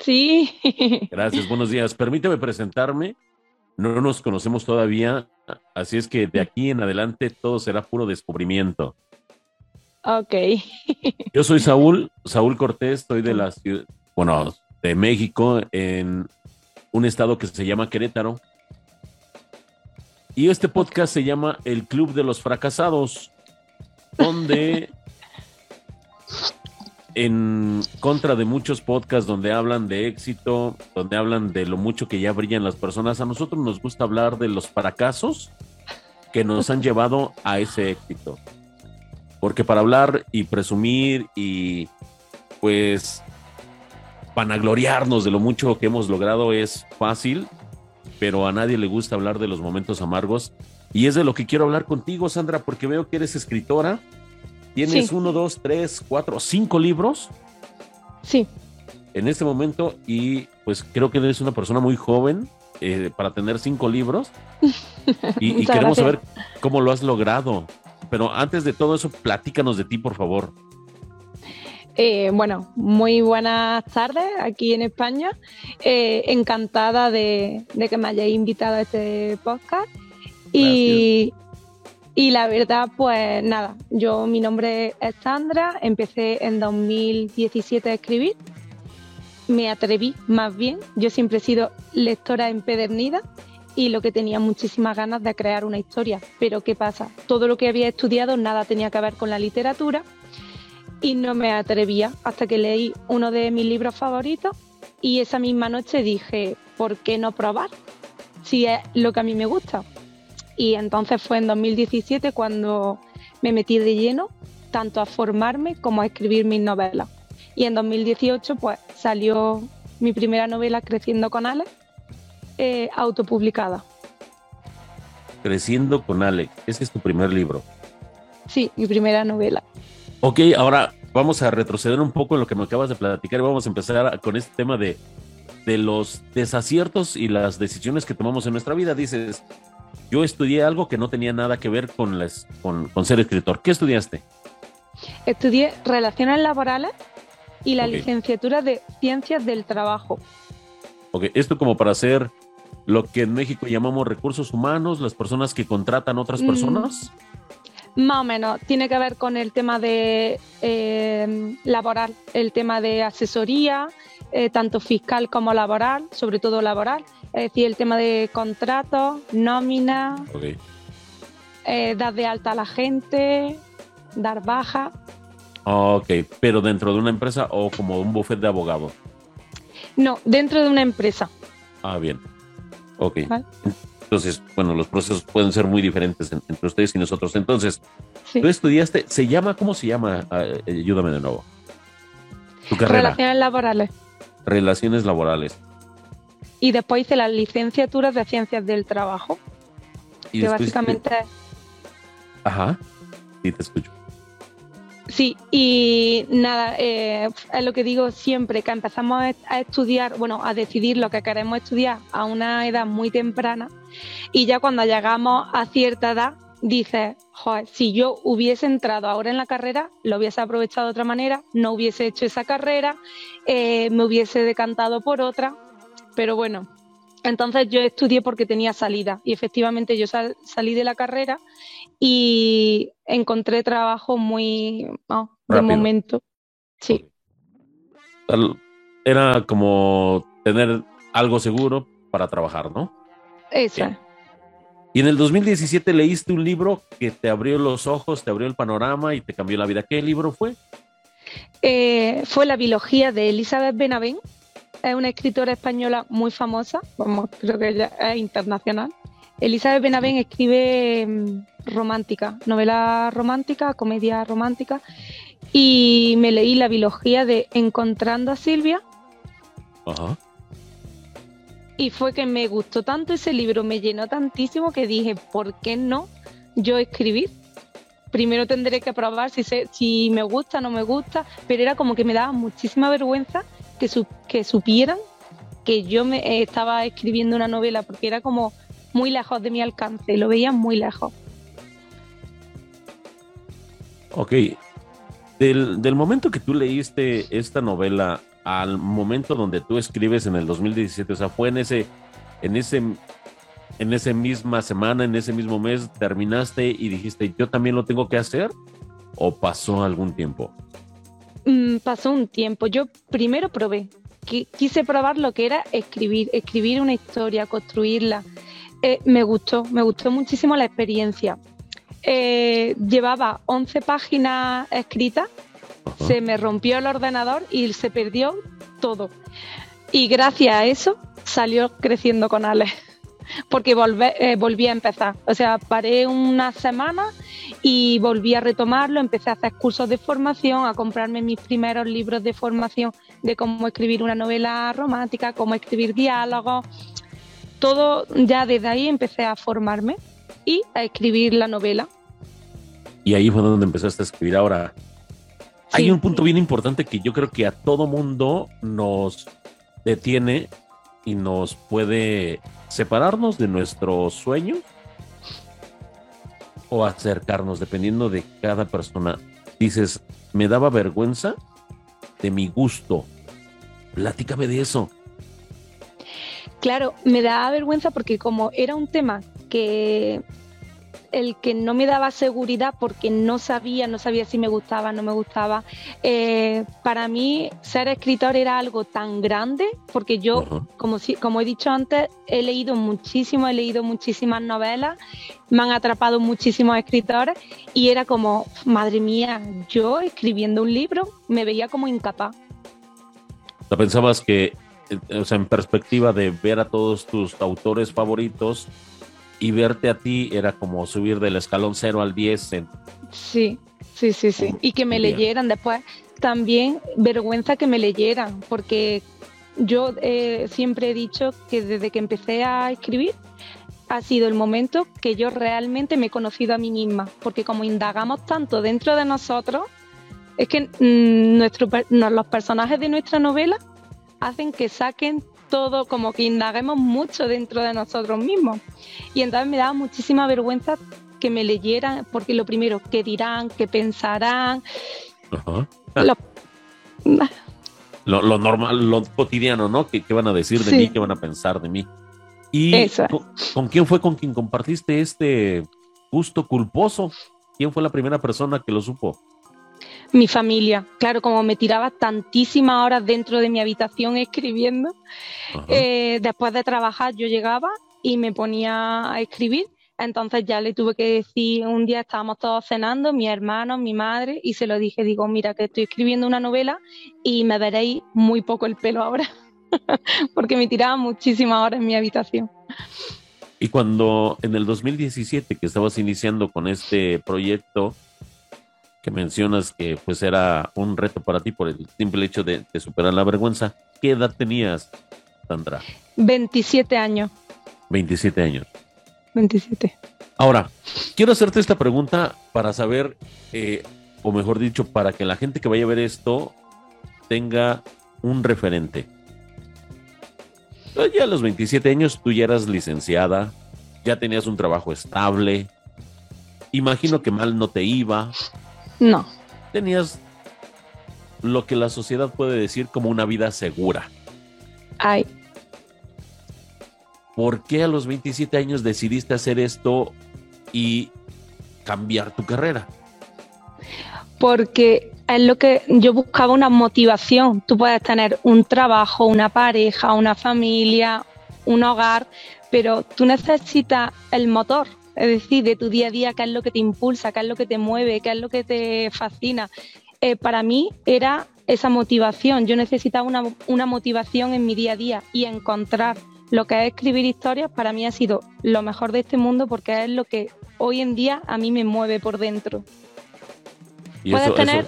Sí. Gracias, buenos días. Permíteme presentarme. No nos conocemos todavía, así es que de aquí en adelante todo será puro descubrimiento. Ok. Yo soy Saúl, Saúl Cortés, estoy de la ciudad, bueno, de México, en un estado que se llama Querétaro. Y este podcast se llama El Club de los Fracasados, donde en contra de muchos podcasts donde hablan de éxito, donde hablan de lo mucho que ya brillan las personas, a nosotros nos gusta hablar de los fracasos que nos han llevado a ese éxito. Porque para hablar y presumir y pues vanagloriarnos de lo mucho que hemos logrado es fácil, pero a nadie le gusta hablar de los momentos amargos. Y es de lo que quiero hablar contigo, Sandra, porque veo que eres escritora Tienes uno, dos, tres, cuatro, cinco libros. Sí. En este momento, y pues creo que eres una persona muy joven eh, para tener cinco libros. y, queremos saber cómo lo has logrado. Pero antes de todo eso, platícanos de ti, por favor. Eh, bueno, muy buenas tardes aquí en España. Eh, encantada de, que me hayáis invitado a este podcast. Y, y la verdad, pues nada, yo mi nombre es Sandra, empecé en 2017 a escribir, me atreví más bien, yo siempre he sido lectora empedernida y lo que tenía muchísimas ganas de crear una historia, pero ¿qué pasa? Todo lo que había estudiado nada tenía que ver con la literatura y no me atrevía hasta que leí uno de mis libros favoritos y esa misma noche dije, ¿por qué no probar? Si es lo que a mí me gusta. Y entonces fue en 2017 cuando me metí de lleno tanto a formarme como a escribir mis novelas. Y en 2018 pues salió mi primera novela Creciendo con Alex, eh, autopublicada. Creciendo con Alex, ese es tu primer libro. Sí, mi primera novela. Ok, ahora vamos a retroceder un poco en lo que me acabas de platicar y vamos a empezar con este tema de, de los desaciertos y las decisiones que tomamos en nuestra vida. Dices, yo estudié algo que no tenía nada que ver con, con, ser escritor. ¿Qué estudiaste? Estudié Relaciones Laborales y la licenciatura de Ciencias del Trabajo. Ok, esto como para hacer lo que en México llamamos recursos humanos, las personas que contratan otras mm, personas. más o menos, tiene que ver con el tema de eh, laboral, el tema de asesoría, eh, tanto fiscal como laboral, sobre todo laboral es decir, el tema de contratos, nómina, eh, dar de alta a la gente, dar baja. Ok, pero dentro de una empresa o como un buffet de abogado. No, dentro de una empresa. Ah, bien. Ok. Entonces, bueno, los procesos pueden ser muy diferentes entre ustedes y nosotros. Entonces, tú estudiaste, ¿se llama, cómo se llama? Ah, eh, ayúdame de nuevo. Tu carrera. Relaciones laborales. Relaciones laborales y después hice las licenciaturas de ciencias del trabajo. ¿Y que básicamente. Ajá, sí, te escucho. Sí, y nada, eh, es lo que digo siempre, que empezamos a estudiar, bueno, a decidir lo que queremos estudiar a una edad muy temprana y ya cuando llegamos a cierta edad dices, joder, si yo hubiese entrado ahora en la carrera, lo hubiese aprovechado de otra manera, no hubiese hecho esa carrera, eh, me hubiese decantado por otra, pero bueno, entonces yo estudié porque tenía salida y efectivamente yo salí de la carrera y encontré trabajo muy de momento. Sí. Era como tener algo seguro para trabajar, ¿no? Esa. Y en el 2017 leíste un libro que te abrió los ojos, te abrió el panorama y te cambió la vida. ¿Qué libro fue? Eh, fue La biología de Elizabeth Benavent es una escritora española muy famosa, vamos, creo que ella es internacional. Elizabeth Benavent escribe mm, romántica, novela romántica, comedia romántica, y me leí la biología de Encontrando a Silvia. Ajá. Y fue que me gustó tanto ese libro, me llenó tantísimo que dije, ¿por qué no yo escribir? Primero tendré que probar si, si me gusta o no me gusta, pero era como que me daba muchísima vergüenza que, supieran que yo me eh, estaba escribiendo una novela, porque era como muy lejos de mi alcance, lo veían muy lejos. Ok. Del, momento que tú leíste esta novela al momento donde tú escribes en el 2017? O sea, fue en ese, en ese, en misma semana, en ese mismo mes, terminaste y dijiste, yo también lo tengo que hacer, o pasó algún tiempo? Mm, pasó un tiempo. Yo primero probé, quise probar lo que era escribir, escribir una historia, construirla. Eh, me gustó, me gustó muchísimo la experiencia. Eh, llevaba 11 páginas escritas, se me rompió el ordenador y se perdió todo. Y gracias a eso salió creciendo con Alex, porque eh, volví a empezar. O sea, paré una semana y volví a retomarlo, empecé a hacer cursos de formación, a comprarme mis primeros libros de formación de cómo escribir una novela romántica, cómo escribir diálogos. Todo ya desde ahí empecé a formarme y a escribir la novela. Y ahí fue donde empezaste a escribir ahora. Hay un punto bien importante que yo creo que a todo mundo nos detiene y nos puede separarnos de nuestros sueños o acercarnos, dependiendo de cada persona. Dices, me daba vergüenza de mi gusto. Platícame de eso. Claro, me daba vergüenza porque como era un tema que el que no me daba seguridad porque no sabía, no sabía si me gustaba, no me gustaba. Eh, para mí ser escritor era algo tan grande porque yo, como, como he dicho antes, he leído muchísimo, he leído muchísimas novelas, me han atrapado muchísimos escritores y era como, madre mía, yo escribiendo un libro me veía como incapaz. ¿Pensabas que, eh, o sea, en perspectiva de ver a todos tus autores favoritos, y verte a ti era como subir del escalón 0 al 10. Sí, sí, sí, sí. Y que me leyeran después. También vergüenza que me leyeran, porque yo eh, siempre he dicho que desde que empecé a escribir ha sido el momento que yo realmente me he conocido a mí misma, porque como indagamos tanto dentro de nosotros, es que mm, nuestro, los personajes de nuestra novela hacen que saquen todo, como que indaguemos mucho dentro de nosotros mismos. Y entonces me daba muchísima vergüenza que me leyeran, porque lo primero, ¿qué dirán? ¿Qué pensarán? Lo, normal, lo cotidiano, ¿no? ¿Qué, van a decir de mí? ¿Qué van a pensar de mí? ¿Y con, quién fue con quien compartiste este gusto culposo? ¿Quién fue la primera persona que lo supo? Mi familia, claro, como me tiraba tantísimas horas dentro de mi habitación escribiendo, eh, después de trabajar yo llegaba y me ponía a escribir. Entonces ya le tuve que decir, un día estábamos todos cenando, mi hermano, mi madre, y se lo dije, digo, mira, que estoy escribiendo una novela y me veréis muy poco el pelo ahora, porque me tiraba muchísimas horas en mi habitación. Y cuando en el 2017 que estabas iniciando con este proyecto, que mencionas que pues era un reto para ti por el simple hecho de, superar la vergüenza, ¿qué edad tenías, Sandra? 27 años. 27 años. 27. Ahora, quiero hacerte esta pregunta para saber, eh, o mejor dicho, para que la gente que vaya a ver esto tenga un referente. Ya a los 27 años tú ya eras licenciada, ya tenías un trabajo estable, imagino que mal no te iba, no. Tenías lo que la sociedad puede decir como una vida segura. Ay. ¿Por qué a los 27 años decidiste hacer esto y cambiar tu carrera? Porque es lo que yo buscaba una motivación. Tú puedes tener un trabajo, una pareja, una familia, un hogar, pero tú necesitas el motor es decir, de tu día a día, qué es lo que te impulsa, qué es lo que te mueve, qué es lo que te fascina. Eh, para mí era esa motivación, yo necesitaba una, una motivación en mi día a día y encontrar lo que es escribir historias para mí ha sido lo mejor de este mundo porque es lo que hoy en día a mí me mueve por dentro. ¿Puedes tener?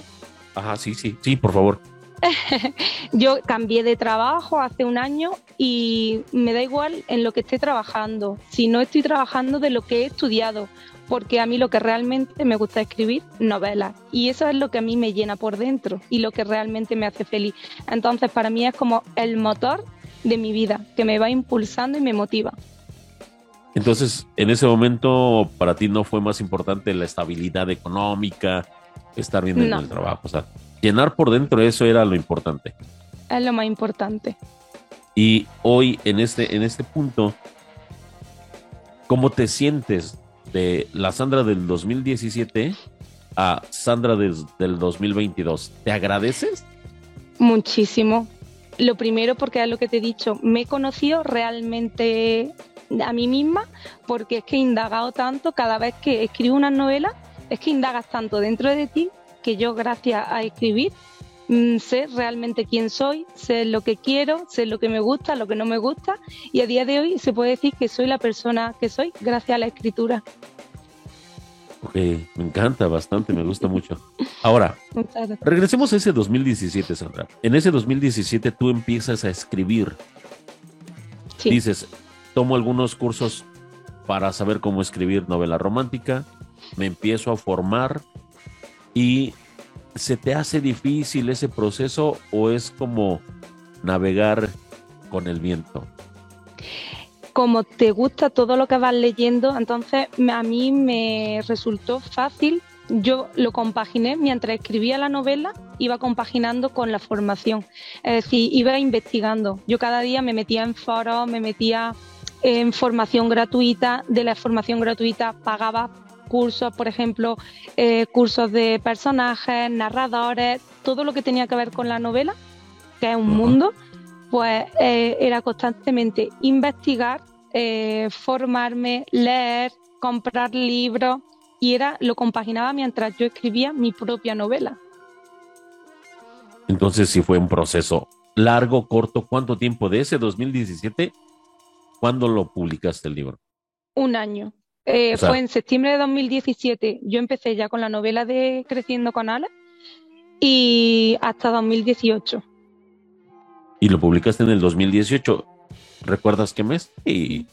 Ajá, sí, sí, sí, por favor. yo cambié de trabajo hace un año y me da igual en lo que esté trabajando, si no estoy trabajando de lo que he estudiado, porque a mí lo que realmente me gusta escribir novelas y eso es lo que a mí me llena por dentro y lo que realmente me hace feliz. Entonces para mí es como el motor de mi vida que me va impulsando y me motiva. Entonces, en ese momento, para ti no fue más importante la estabilidad económica, estar bien en el trabajo. O sea, llenar por dentro eso era lo importante. es lo más importante. Y hoy, en este, en este punto, ¿cómo te sientes de la Sandra del 2017 a Sandra del 2022? ¿Te agradeces? Muchísimo. Lo primero, porque es lo que te he dicho, me he conocido realmente a mí misma, porque es que he indagado tanto cada vez que escribo una novela, es que indagas tanto dentro de ti que yo, gracias a escribir, mm, sé realmente quién soy, sé lo que quiero, sé lo que me gusta, lo que no me gusta, y a día de hoy se puede decir que soy la persona que soy gracias a la escritura. Ok, me encanta bastante, me gusta mucho. Ahora, regresemos a ese 2017, Sandra. En ese 2017 tú empiezas a escribir. Dices, tomo algunos cursos para saber cómo escribir novela romántica, me empiezo a formar y ¿se te hace difícil ese proceso o es como navegar con el viento? como te gusta todo lo que vas leyendo, entonces a mí me resultó fácil. Yo lo compaginé mientras escribía la novela, iba compaginando con la formación. Es decir, iba investigando. Yo cada día me metía en foros, me metía en formación gratuita. De la formación gratuita pagaba cursos, por ejemplo, eh, cursos de personajes, narradores, todo lo que tenía que ver con la novela, que es un mundo pues eh, era constantemente investigar, eh, formarme, leer, comprar libros y era lo compaginaba mientras yo escribía mi propia novela. Entonces sí fue un proceso largo, corto, ¿cuánto tiempo de ese 2017? ¿Cuándo lo publicaste el libro? Un año. Eh, fue en septiembre de 2017. Yo empecé ya con la novela de Creciendo con Alas y hasta 2018 y lo publicaste en el 2018. ¿Recuerdas qué mes? Y...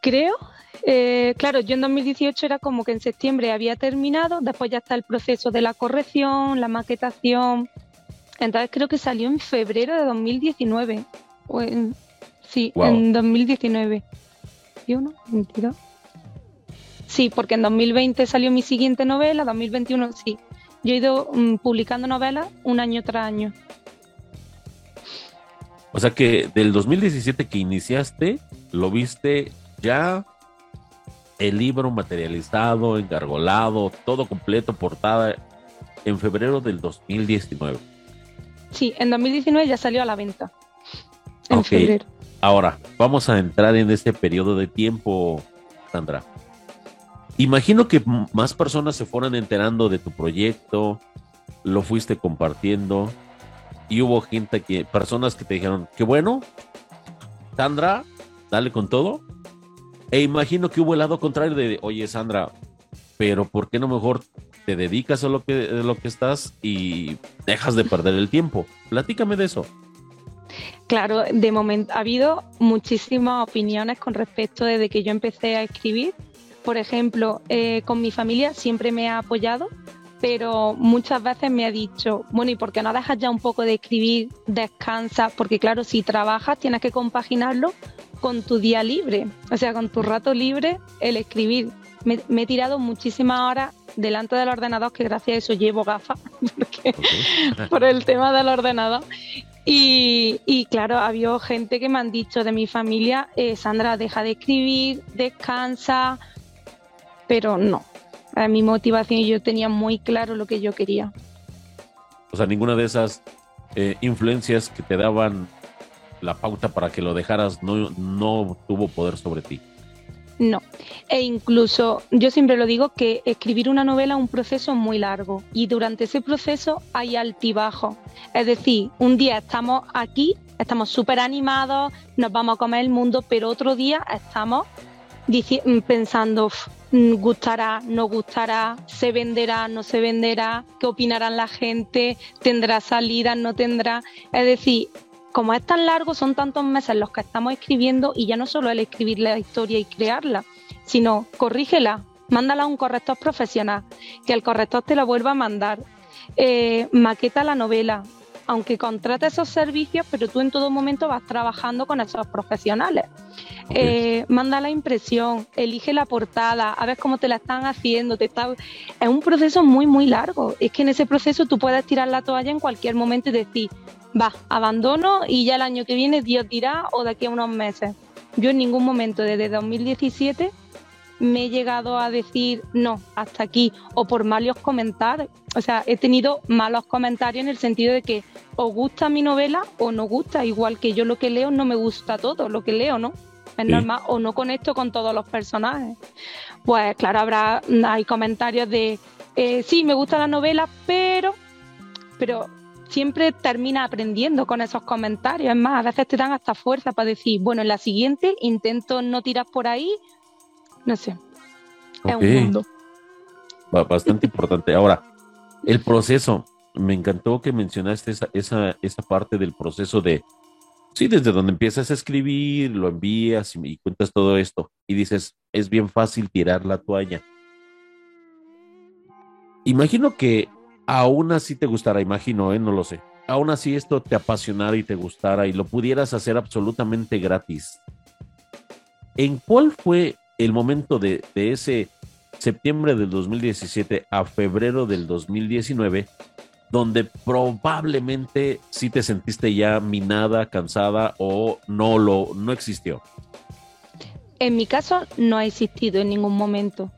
Creo, eh, claro, yo en 2018 era como que en septiembre había terminado, después ya está el proceso de la corrección, la maquetación. Entonces creo que salió en febrero de 2019. O en, sí, en 2019. ¿21? ¿22? Sí, porque en 2020 salió mi siguiente novela, 2021 sí. Yo he ido mm, publicando novelas un año tras año. O sea que del 2017 que iniciaste, lo viste ya el libro materializado, engargolado, todo completo, portada, en febrero del 2019. Sí, en 2019 ya salió a la venta. En febrero. Ahora, vamos a entrar en este periodo de tiempo, Sandra. Imagino que más personas se fueron enterando de tu proyecto, lo fuiste compartiendo y hubo gente que, personas que te dijeron, qué bueno, Sandra, dale con todo. E imagino que hubo el lado contrario de, oye Sandra, pero ¿por qué no mejor te dedicas a lo que, a lo que estás y dejas de perder el tiempo? Platícame de eso. Claro, de momento ha habido muchísimas opiniones con respecto desde que yo empecé a escribir. Por ejemplo, eh, con mi familia siempre me ha apoyado pero muchas veces me ha dicho, bueno, ¿y por qué no dejas ya un poco de escribir, descansa? Porque claro, si trabajas tienes que compaginarlo con tu día libre, o sea, con tu rato libre, el escribir. Me, he tirado muchísimas horas delante del ordenador, que gracias a eso llevo gafas, por el tema del ordenador. Y, claro, ha habido gente que me han dicho de mi familia, eh, Sandra, deja de escribir, descansa, pero no, mi motivación yo tenía muy claro lo que yo quería. O sea, ninguna de esas eh, influencias que te daban la pauta para que lo dejaras no, no tuvo poder sobre ti. No, e incluso yo siempre lo digo que escribir una novela es un proceso muy largo y durante ese proceso hay altibajo. Es decir, un día estamos aquí, estamos súper animados, nos vamos a comer el mundo, pero otro día estamos pensando, gustará, no gustará, se venderá, no se venderá, qué opinarán la gente, tendrá salida, no tendrá. Es decir, como es tan largo, son tantos meses los que estamos escribiendo y ya no solo el escribir la historia y crearla, sino corrígela, mándala a un corrector profesional, que el corrector te la vuelva a mandar, eh, maqueta la novela, aunque contrates esos servicios, pero tú en todo momento vas trabajando con esos profesionales. Eh, manda la impresión, elige la portada, a ver cómo te la están haciendo. Te está... Es un proceso muy, muy largo. Es que en ese proceso tú puedes tirar la toalla en cualquier momento y decir, va, abandono y ya el año que viene Dios dirá o de aquí a unos meses. Yo en ningún momento desde 2017 me he llegado a decir no, hasta aquí, o por malos comentarios. O sea, he tenido malos comentarios en el sentido de que os gusta mi novela o no gusta, igual que yo lo que leo no me gusta todo, lo que leo, ¿no? Es normal, o no conecto con todos los personajes. Pues claro, habrá, hay comentarios de, eh, sí, me gusta la novela, pero, pero siempre termina aprendiendo con esos comentarios. Es más, a veces te dan hasta fuerza para decir, bueno, en la siguiente intento no tirar por ahí no sé. Es un mundo. Bastante importante. Ahora, el proceso. Me encantó que mencionaste esa, esa, esa parte del proceso de, sí, desde donde empiezas a escribir, lo envías y, y cuentas todo esto y dices, es bien fácil tirar la toalla. Imagino que aún así te gustara, imagino, ¿eh? no lo sé. Aún así esto te apasionara y te gustara y lo pudieras hacer absolutamente gratis. ¿En cuál fue el momento de, ese septiembre del 2017 a febrero del 2019, donde probablemente sí te sentiste ya minada, cansada o no lo no existió. En mi caso no ha existido en ningún momento.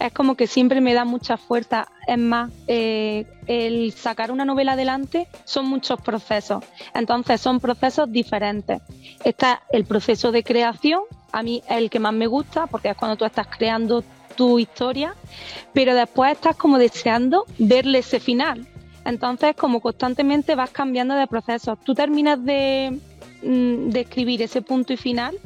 Es como que siempre me da mucha fuerza. Es más, eh, el sacar una novela adelante son muchos procesos. Entonces son procesos diferentes. Está el proceso de creación, a mí es el que más me gusta porque es cuando tú estás creando tu historia, pero después estás como deseando verle ese final. Entonces, como constantemente vas cambiando de procesos. Tú terminas de, mm, escribir ese punto y final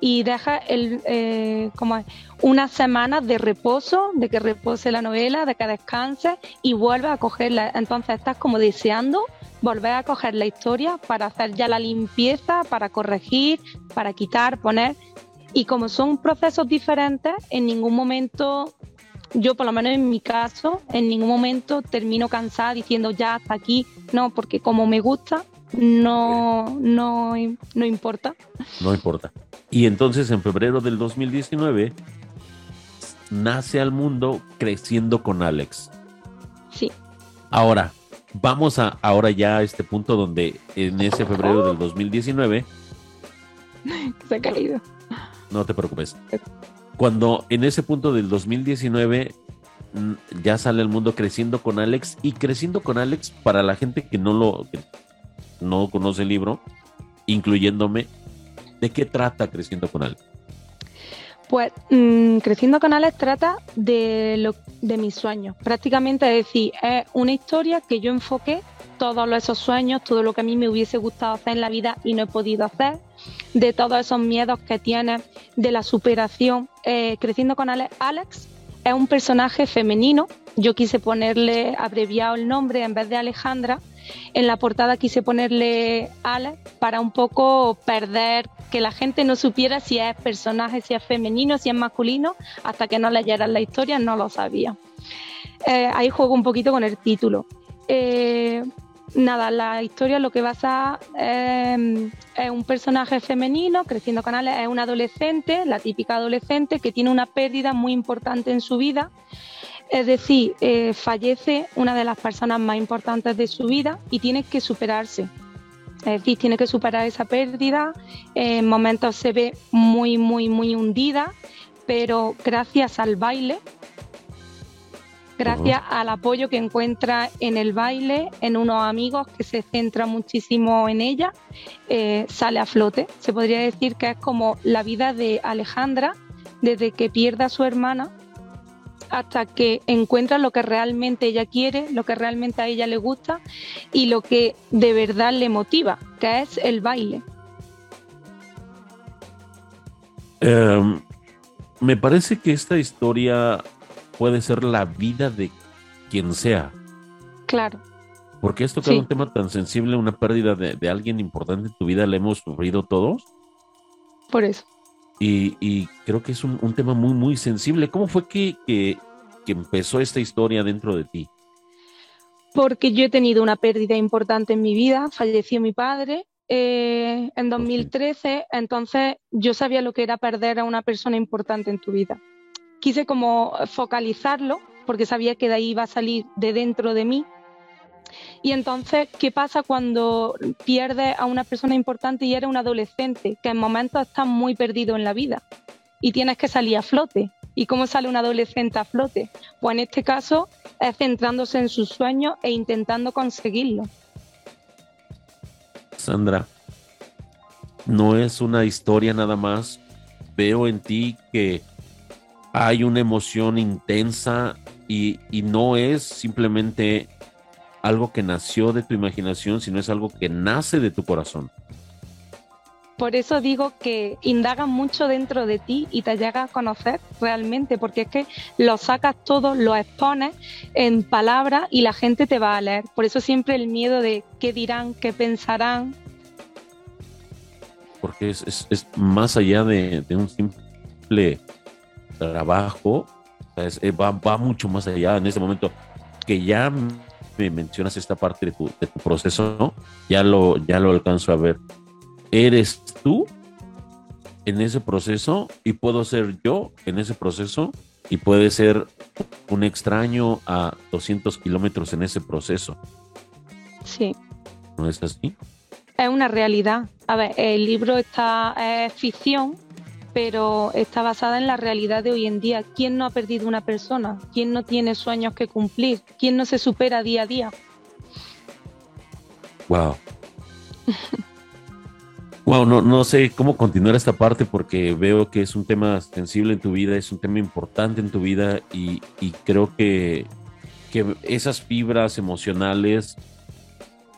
y dejas el, eh, como unas semanas de reposo, de que repose la novela, de que descanse y vuelves a cogerla. Entonces estás como deseando volver a coger la historia para hacer ya la limpieza, para corregir, para quitar, poner. Y como son procesos diferentes, en ningún momento, yo por lo menos en mi caso, en ningún momento termino cansada diciendo ya hasta aquí, no, porque como me gusta, no, no, no importa. No importa. Y entonces en febrero del 2019 nace al mundo creciendo con Alex. Sí. Ahora, vamos a ahora ya a este punto donde en ese febrero del 2019 se ha caído. No te preocupes. Cuando en ese punto del 2019 mm, ya sale el mundo creciendo con Alex y creciendo con Alex para la gente que no lo no conoce el libro, incluyéndome, ¿de qué trata creciendo con Alex? Pues mm, Creciendo con Alex trata de, lo, de mis sueños. Prácticamente es decir, es una historia que yo enfoqué todos esos sueños, todo lo que a mí me hubiese gustado hacer en la vida y no he podido hacer, de todos esos miedos que tiene, de la superación. Eh, creciendo con Alex, Alex es un personaje femenino. Yo quise ponerle abreviado el nombre en vez de Alejandra. En la portada quise ponerle Alex para un poco perder que la gente no supiera si es personaje, si es femenino, si es masculino, hasta que no leyeran la historia no lo sabía. Eh, ahí juego un poquito con el título. Eh, nada, la historia lo que basa eh, es un personaje femenino creciendo con Alex, es un adolescente, la típica adolescente que tiene una pérdida muy importante en su vida. Es decir, eh, fallece una de las personas más importantes de su vida y tiene que superarse. Es decir, tiene que superar esa pérdida. En momentos se ve muy, muy, muy hundida, pero gracias al baile, gracias al apoyo que encuentra en el baile, en unos amigos que se centra muchísimo en ella, eh, sale a flote. Se podría decir que es como la vida de Alejandra desde que pierde a su hermana hasta que encuentra lo que realmente ella quiere, lo que realmente a ella le gusta y lo que de verdad le motiva, que es el baile. Em, me parece que esta historia puede ser la vida de quien sea. Claro. Porque esto tocado un tema tan sensible, una pérdida de, alguien importante en tu vida, la hemos sufrido todos. Por eso. Y, creo que es un, tema muy, muy sensible. ¿Cómo fue que, que, empezó esta historia dentro de ti? porque yo he tenido una pérdida importante en mi vida, falleció mi padre eh, en 2013, entonces yo sabía lo que era perder a una persona importante en tu vida. Quise como focalizarlo porque sabía que de ahí iba a salir de dentro de mí. Y entonces, ¿qué pasa cuando pierdes a una persona importante y eres un adolescente que en momentos estás muy perdido en la vida y tienes que salir a flote? ¿Y cómo sale un adolescente a flote? Pues en este caso es centrándose en sus sueños e intentando conseguirlo. Sandra, no es una historia nada más. Veo en ti que hay una emoción intensa y, no es simplemente algo que nació de tu imaginación, sino es algo que nace de tu corazón. Por eso digo que indagas mucho dentro de ti y te llega a conocer realmente, porque es que lo sacas todo, lo expones en palabras y la gente te va a leer. Por eso siempre el miedo de qué dirán, qué pensarán. Porque es, más allá de, un simple trabajo, eh, va, mucho más allá en ese momento que ya me mencionas esta parte de tu, de tu proceso, ya lo, ya lo alcanzo a ver eres tú en ese proceso y puedo ser yo en ese proceso y puede ser un extraño a 200 kilómetros en ese proceso. Sí. ¿No es así? Es una realidad. A ver, el libro está es ficción, pero está basada en la realidad de hoy en día. ¿Quién no ha perdido una persona? ¿Quién no tiene sueños que cumplir? ¿Quién no se supera día a día? Wow. Wow, no, no sé cómo continuar esta parte porque veo que es un tema sensible en tu vida, es un tema importante en tu vida y, creo que, que, esas fibras emocionales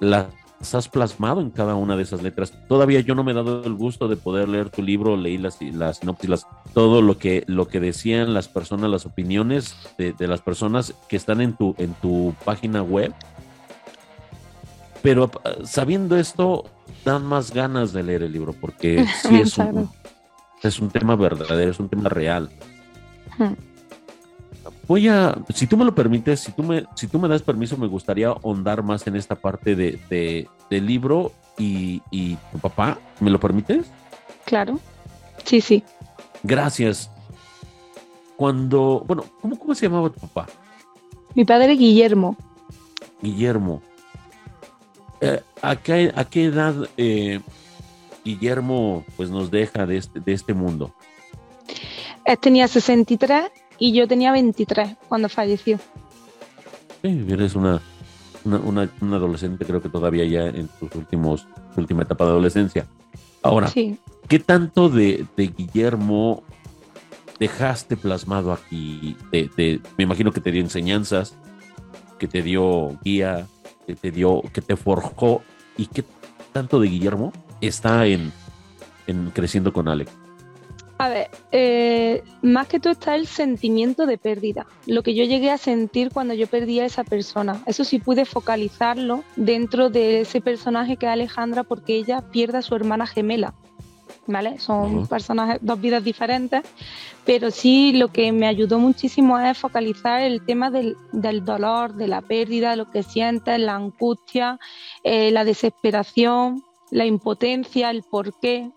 las has plasmado en cada una de esas letras. Todavía yo no me he dado el gusto de poder leer tu libro, leí las, las sinopsis, todo lo que, lo que decían las personas, las opiniones de, de las personas que están en tu, en tu página web. Pero sabiendo esto, dan más ganas de leer el libro porque sí es un, es un tema verdadero, es un tema real. Voy a, si tú me lo permites, si tú me, si tú me das permiso, me gustaría ahondar más en esta parte de, del libro y, y, tu papá. ¿Me lo permites? Claro. Sí, sí. Gracias. Cuando, bueno, ¿cómo, cómo se llamaba tu papá? Mi padre Guillermo. Guillermo. Eh, ¿a, qué, ¿a, qué, edad eh, Guillermo pues, nos deja de este, de este mundo? Él tenía 63 y yo tenía 23 cuando falleció. Sí, eres una, una, una, adolescente, creo que todavía ya en tus últimos, última etapa de adolescencia. Ahora, ¿qué tanto de, de, Guillermo dejaste plasmado aquí? me imagino que te dio enseñanzas, que te dio guía, que te dio, que te forjó y qué tanto de Guillermo está en, creciendo con Alex? A ver, eh, más que todo está el sentimiento de pérdida, lo que yo llegué a sentir cuando yo perdí a esa persona. Eso sí pude focalizarlo dentro de ese personaje que es Alejandra porque ella pierde a su hermana gemela. ¿vale? Son personas, dos vidas diferentes, pero sí lo que me ayudó muchísimo es focalizar el tema del, dolor, de la pérdida, lo que sientes, la angustia, eh, la desesperación, la impotencia, el por qué,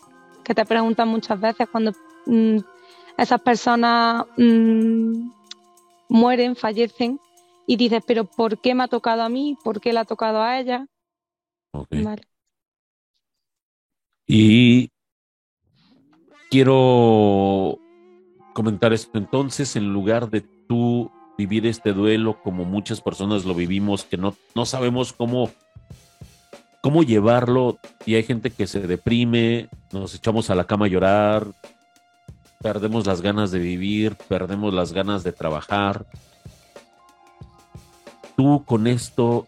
que te preguntan muchas veces cuando mm, esas personas mm, mueren, fallecen, y dices, pero ¿por qué me ha tocado a mí? ¿Por qué le ha tocado a ella? Y quiero comentar esto entonces, en lugar de tú vivir este duelo como muchas personas lo vivimos, que no, no sabemos cómo, cómo llevarlo y hay gente que se deprime, nos echamos a la cama a llorar, perdemos las ganas de vivir, perdemos las ganas de trabajar. Tú con esto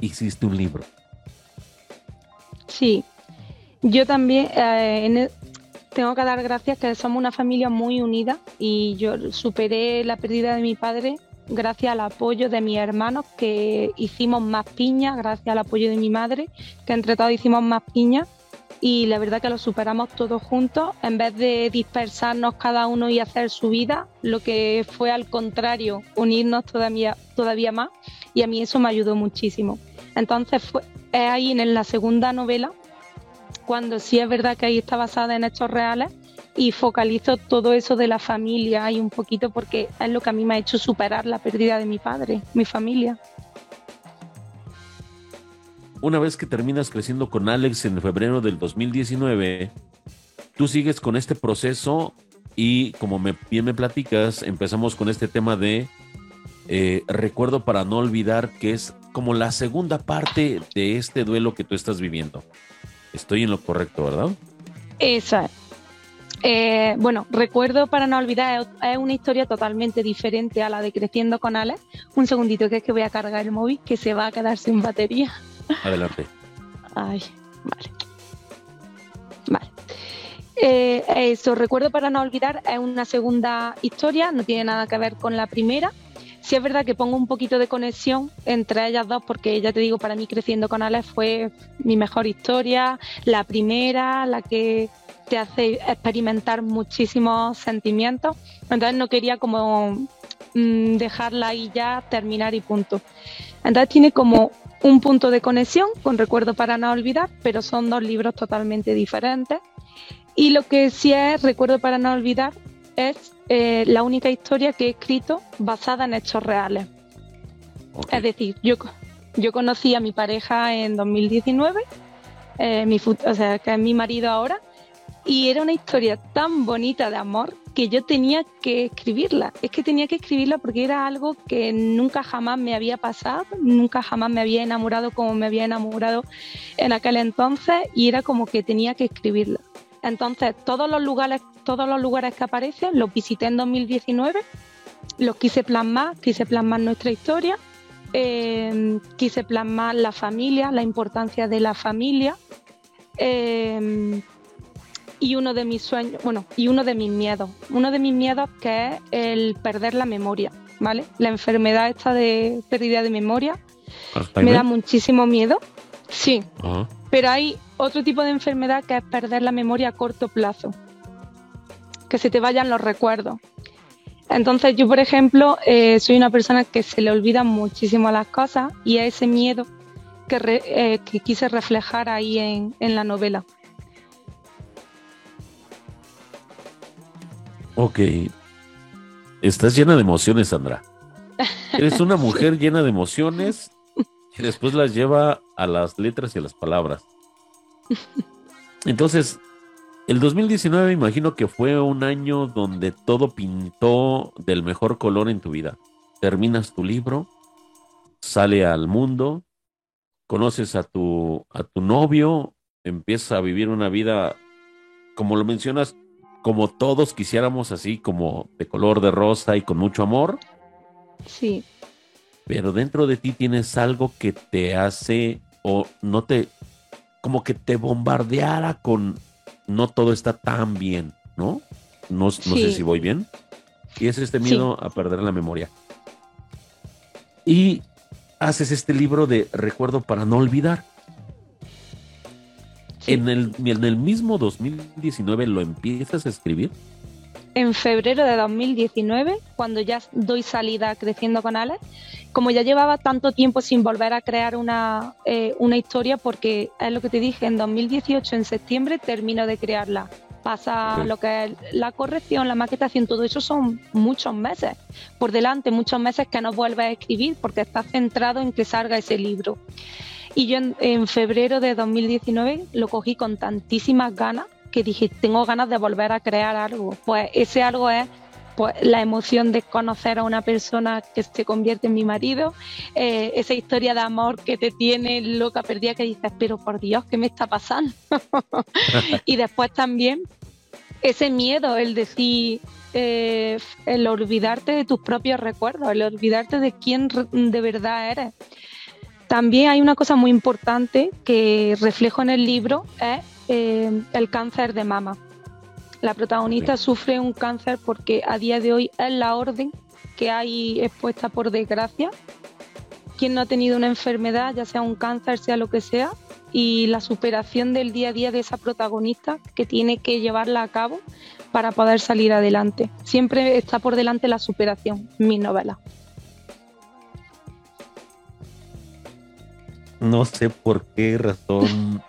hiciste un libro. Sí, yo también eh, en, tengo que dar gracias que somos una familia muy unida y yo superé la pérdida de mi padre gracias al apoyo de mis hermanos que hicimos más piña, gracias al apoyo de mi madre, que entre todos hicimos más piña y la verdad que lo superamos todos juntos, en vez de dispersarnos cada uno y hacer su vida, lo que fue al contrario, unirnos todavía, todavía más y a mí eso me ayudó muchísimo. Entonces fue, es ahí en la segunda novela cuando sí es verdad que ahí está basada en hechos reales y focalizo todo eso de la familia ahí un poquito porque es lo que a mí me ha hecho superar la pérdida de mi padre, mi familia. Una vez que terminas creciendo con Alex en febrero del 2019, tú sigues con este proceso y como me, bien me platicas, empezamos con este tema de eh, recuerdo para no olvidar que es como la segunda parte de este duelo que tú estás viviendo. Estoy en lo correcto, ¿verdad? Esa eh, bueno, recuerdo para no olvidar, es una historia totalmente diferente a la de Creciendo con Alex. Un segundito que es que voy a cargar el móvil que se va a quedar sin batería. Adelante. Ay, vale. Vale. Eh, eso, recuerdo para no olvidar, es una segunda historia, no tiene nada que ver con la primera. Sí es verdad que pongo un poquito de conexión entre ellas dos porque ya te digo, para mí Creciendo con Alex fue mi mejor historia, la primera, la que te hace experimentar muchísimos sentimientos. Entonces no quería como mm, dejarla ahí ya, terminar y punto. Entonces tiene como un punto de conexión con Recuerdo para no olvidar, pero son dos libros totalmente diferentes. Y lo que sí es Recuerdo para no olvidar es eh, la única historia que he escrito basada en hechos reales. Es decir, yo, yo conocí a mi pareja en 2019, eh, mi, o sea, que es mi marido ahora, y era una historia tan bonita de amor que yo tenía que escribirla. Es que tenía que escribirla porque era algo que nunca jamás me había pasado, nunca jamás me había enamorado como me había enamorado en aquel entonces y era como que tenía que escribirla. Entonces, todos los lugares, todos los lugares que aparecen los visité en 2019, los quise plasmar, quise plasmar nuestra historia, eh, quise plasmar la familia, la importancia de la familia. Eh, y uno de mis sueños, bueno, y uno de mis miedos. Uno de mis miedos que es el perder la memoria, ¿vale? La enfermedad esta de pérdida de memoria me da muchísimo miedo. Sí. Pero hay otro tipo de enfermedad que es perder la memoria a corto plazo. Que se te vayan los recuerdos. Entonces yo, por ejemplo, eh, soy una persona que se le olvidan muchísimo las cosas y es ese miedo que, eh, que quise reflejar ahí en, en la novela. Ok. Estás llena de emociones, Sandra. Eres una mujer llena de emociones y después las lleva a las letras y a las palabras. Entonces, el 2019 imagino que fue un año donde todo pintó del mejor color en tu vida. Terminas tu libro, sale al mundo, conoces a tu, a tu novio, empiezas a vivir una vida, como lo mencionas, como todos quisiéramos así, como de color de rosa y con mucho amor. Sí. Pero dentro de ti tienes algo que te hace o no te, como que te bombardeara con no todo está tan bien, ¿no? No, sé si voy bien. Y es este miedo a perder la memoria. Y haces este libro de recuerdo para no olvidar. En, el, en el mismo 2019 lo empiezas a escribir. En febrero de 2019, cuando ya doy salida creciendo con Alex, como ya llevaba tanto tiempo sin volver a crear una, eh, una historia, porque es lo que te dije, en 2018, en septiembre, termino de crearla. Pasa lo que es la corrección, la maquetación, todo eso son muchos meses por delante, muchos meses que no vuelves a escribir porque estás centrado en que salga ese libro. Y yo en, febrero de 2019 lo cogí con tantísimas ganas que dije, tengo ganas de volver a crear algo. Pues ese algo es pues, la emoción de conocer a una persona que se convierte en mi marido, eh, esa historia de amor que te tiene loca perdida que dices, pero por Dios, ¿qué me está pasando? y después también ese miedo, el decir, eh, el olvidarte de tus propios recuerdos, el olvidarte de quién de verdad eres. También hay una cosa muy importante que reflejo en el libro, es eh, el cáncer de mama. La protagonista sufre un cáncer porque a día de hoy es la orden que hay expuesta por desgracia. Quien no ha tenido una enfermedad, ya sea un cáncer, sea lo que sea, y la superación del día a día de esa protagonista que tiene que llevarla a cabo para poder salir adelante. Siempre está por delante la superación en mis novelas. No sé por qué razón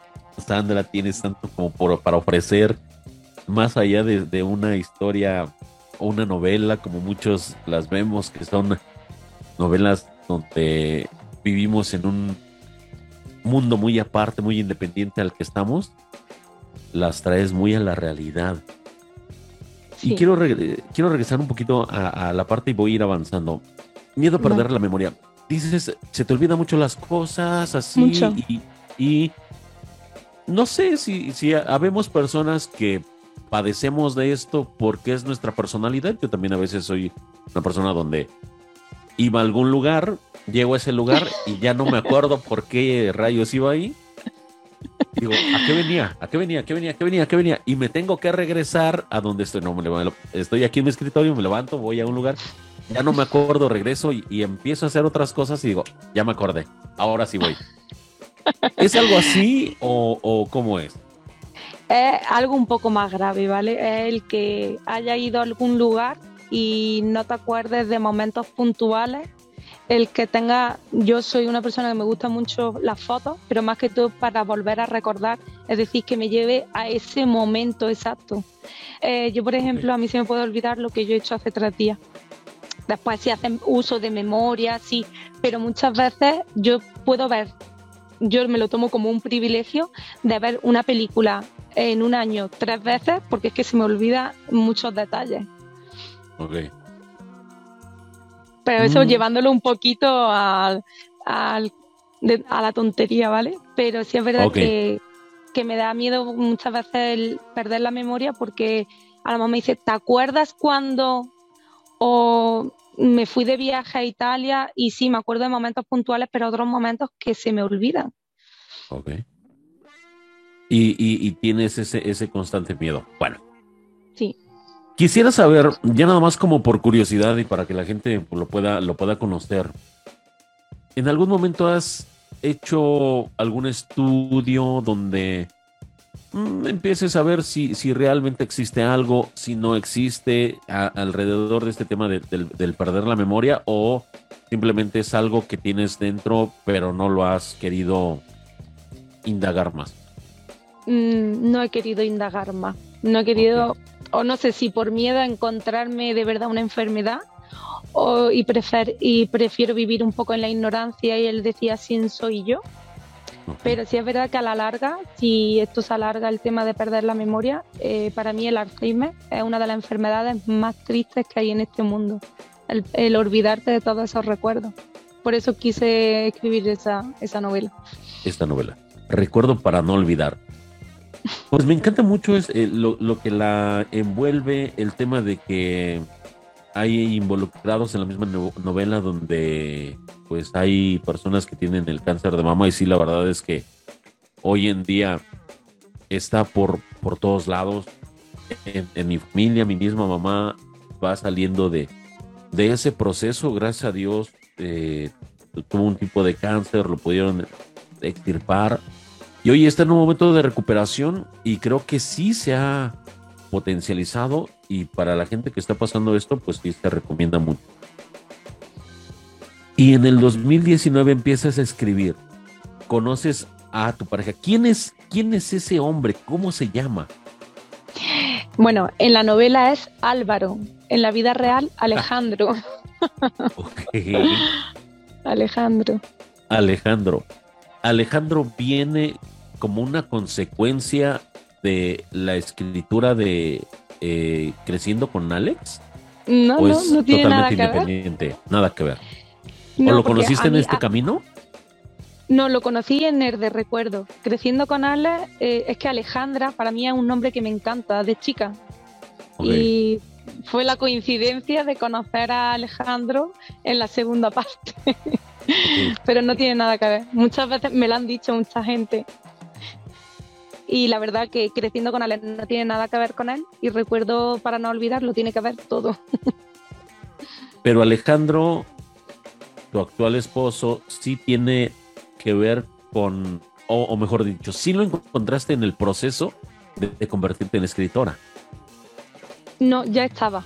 Sandra tienes tanto como por, para ofrecer más allá de, una historia o una novela, como muchos las vemos, que son novelas donde vivimos en un mundo muy aparte, muy independiente al que estamos, las traes muy a la realidad. Y quiero, quiero regresar un poquito a, la parte y voy a ir avanzando. Miedo a perder la memoria. Dices, se te olvidan mucho las cosas así y, no sé si, si habemos personas que padecemos de esto porque es nuestra personalidad. Yo también a veces soy una persona donde iba a algún lugar, llego a ese lugar y ya no me acuerdo por qué rayos iba ahí. Digo, ¿a qué venía? ¿A qué venía? ¿A qué venía? ¿A qué venía? ¿A qué venía? Y me tengo que regresar a donde estoy. No, me estoy aquí en mi escritorio, me levanto, voy a un lugar, ya no me acuerdo, regreso y, empiezo a hacer otras cosas y digo, ya me acordé, ahora sí voy. ¿Es algo así o, o cómo es? Es algo un poco más grave, ¿vale? Es el que haya ido a algún lugar y no te acuerdes de momentos puntuales. El que tenga, yo soy una persona que me gusta mucho las fotos, pero más que todo para volver a recordar, es decir, que me lleve a ese momento exacto. Eh, yo, por ejemplo, a mí se me puede olvidar lo que yo he hecho hace tres días. Después si hacen uso de memoria, sí, pero muchas veces yo puedo ver, yo me lo tomo como un privilegio de ver una película en un año tres veces porque es que se me olvida muchos detalles. Ok. Pero eso mm. llevándolo un poquito al, a la tontería, ¿vale? Pero sí es verdad que, me da miedo muchas veces el perder la memoria porque a lo mejor me dice, ¿te acuerdas cuando o me fui de viaje a Italia y sí, me acuerdo de momentos puntuales, pero otros momentos que se me olvidan. Ok. Y, tienes ese, ese constante miedo. Bueno. Sí. Quisiera saber, ya nada más como por curiosidad y para que la gente lo pueda, lo pueda conocer. ¿En algún momento has hecho algún estudio donde empieces a ver si, si realmente existe algo, si no existe alrededor de este tema del perder la memoria o simplemente es algo que tienes dentro pero no lo has querido indagar más? Mm, no he querido indagar más. No he querido o no sé si por miedo a encontrarme de verdad una enfermedad o, y, y prefiero vivir un poco en la ignorancia y él decía quién soy yo. Pero sí es verdad que a la larga, si esto se alarga el tema de perder la memoria, eh, para mí el Alzheimer es una de las enfermedades más tristes que hay en este mundo. El, olvidarte de todos esos recuerdos. Por eso quise escribir esa, esa novela. Esta novela. Recuerdo para no olvidar. Pues me encanta mucho es, eh, lo, que la envuelve el tema de que hay involucrados en la misma novela donde pues hay personas que tienen el cáncer de mama y sí, la verdad es que hoy en día está por, por todos lados. En, mi familia, mi misma mamá va saliendo de, de ese proceso, gracias a Dios, eh, tuvo un tipo de cáncer, lo pudieron extirpar y hoy está en un momento de recuperación y creo que sí se ha potencializado y para la gente que está pasando esto, pues sí se recomienda mucho. Y en el 2019 empiezas a escribir, conoces a tu pareja. ¿Quién es, quién es ese hombre? ¿Cómo se llama? Bueno, en la novela es Álvaro, en la vida real Alejandro. Alejandro. Alejandro. Alejandro viene como una consecuencia de la escritura de eh, Creciendo con Alex? No, no, no tiene totalmente nada que independiente, ver. nada que ver. ¿O lo conociste en este camino? No, lo conocí en el de recuerdo. Creciendo con Alex, eh, es que Alejandra para mí es un nombre que me encanta, de chica. Y fue la coincidencia de conocer a Alejandro en la segunda parte. Pero no tiene nada que ver. Muchas veces me lo han dicho mucha gente y la verdad que creciendo con Alex no tiene nada que ver con él y recuerdo para no olvidarlo tiene que ver todo. Pero Alejandro, tu actual esposo, sí tiene que ver con o, mejor dicho, sí lo encontraste en el proceso de, convertirte en escritora. No, ya estaba.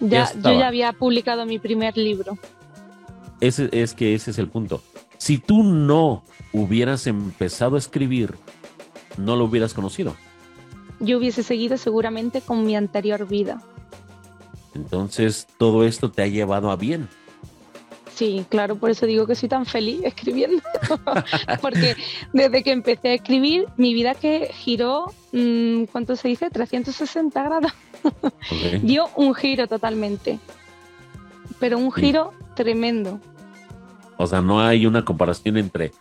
Ya, Yo ya había publicado mi primer libro. Ese, es que ese es el punto. Si tú no hubieras empezado a escribir, no lo hubieras conocido. Yo hubiese seguido seguramente con mi anterior vida. Entonces, todo esto te ha llevado a bien. Sí, claro, por eso digo que soy tan feliz escribiendo, porque desde que empecé a escribir, mi vida que giró, mm, ¿cuánto se dice? 360 grados. Dio un giro totalmente, pero un giro tremendo. O sea, no hay una comparación entre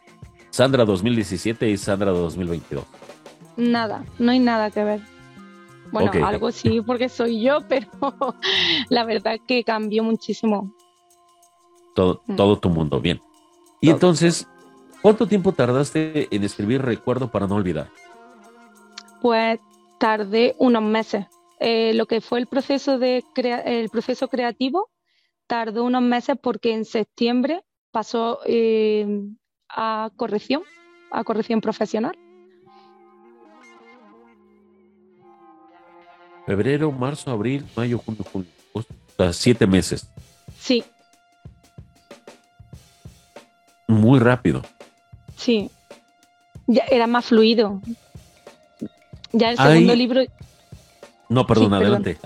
Sandra 2017 y Sandra 2022. Nada, no hay nada que ver. Bueno, algo sí, porque soy yo, pero la verdad que cambió muchísimo Mm. todo, tu mundo. Bien. Y entonces, ¿cuánto tiempo tardaste en escribir Recuerdo para no olvidar? Pues tardé unos meses. Eh, lo que fue el proceso, de el proceso creativo tardó unos meses porque en septiembre pasó eh, a corrección, a corrección profesional. Febrero, marzo, abril, mayo, junio, julio. siete meses. Sí, muy rápido. Sí, ya era más fluido. Ya el segundo libro... No, perdón, adelante.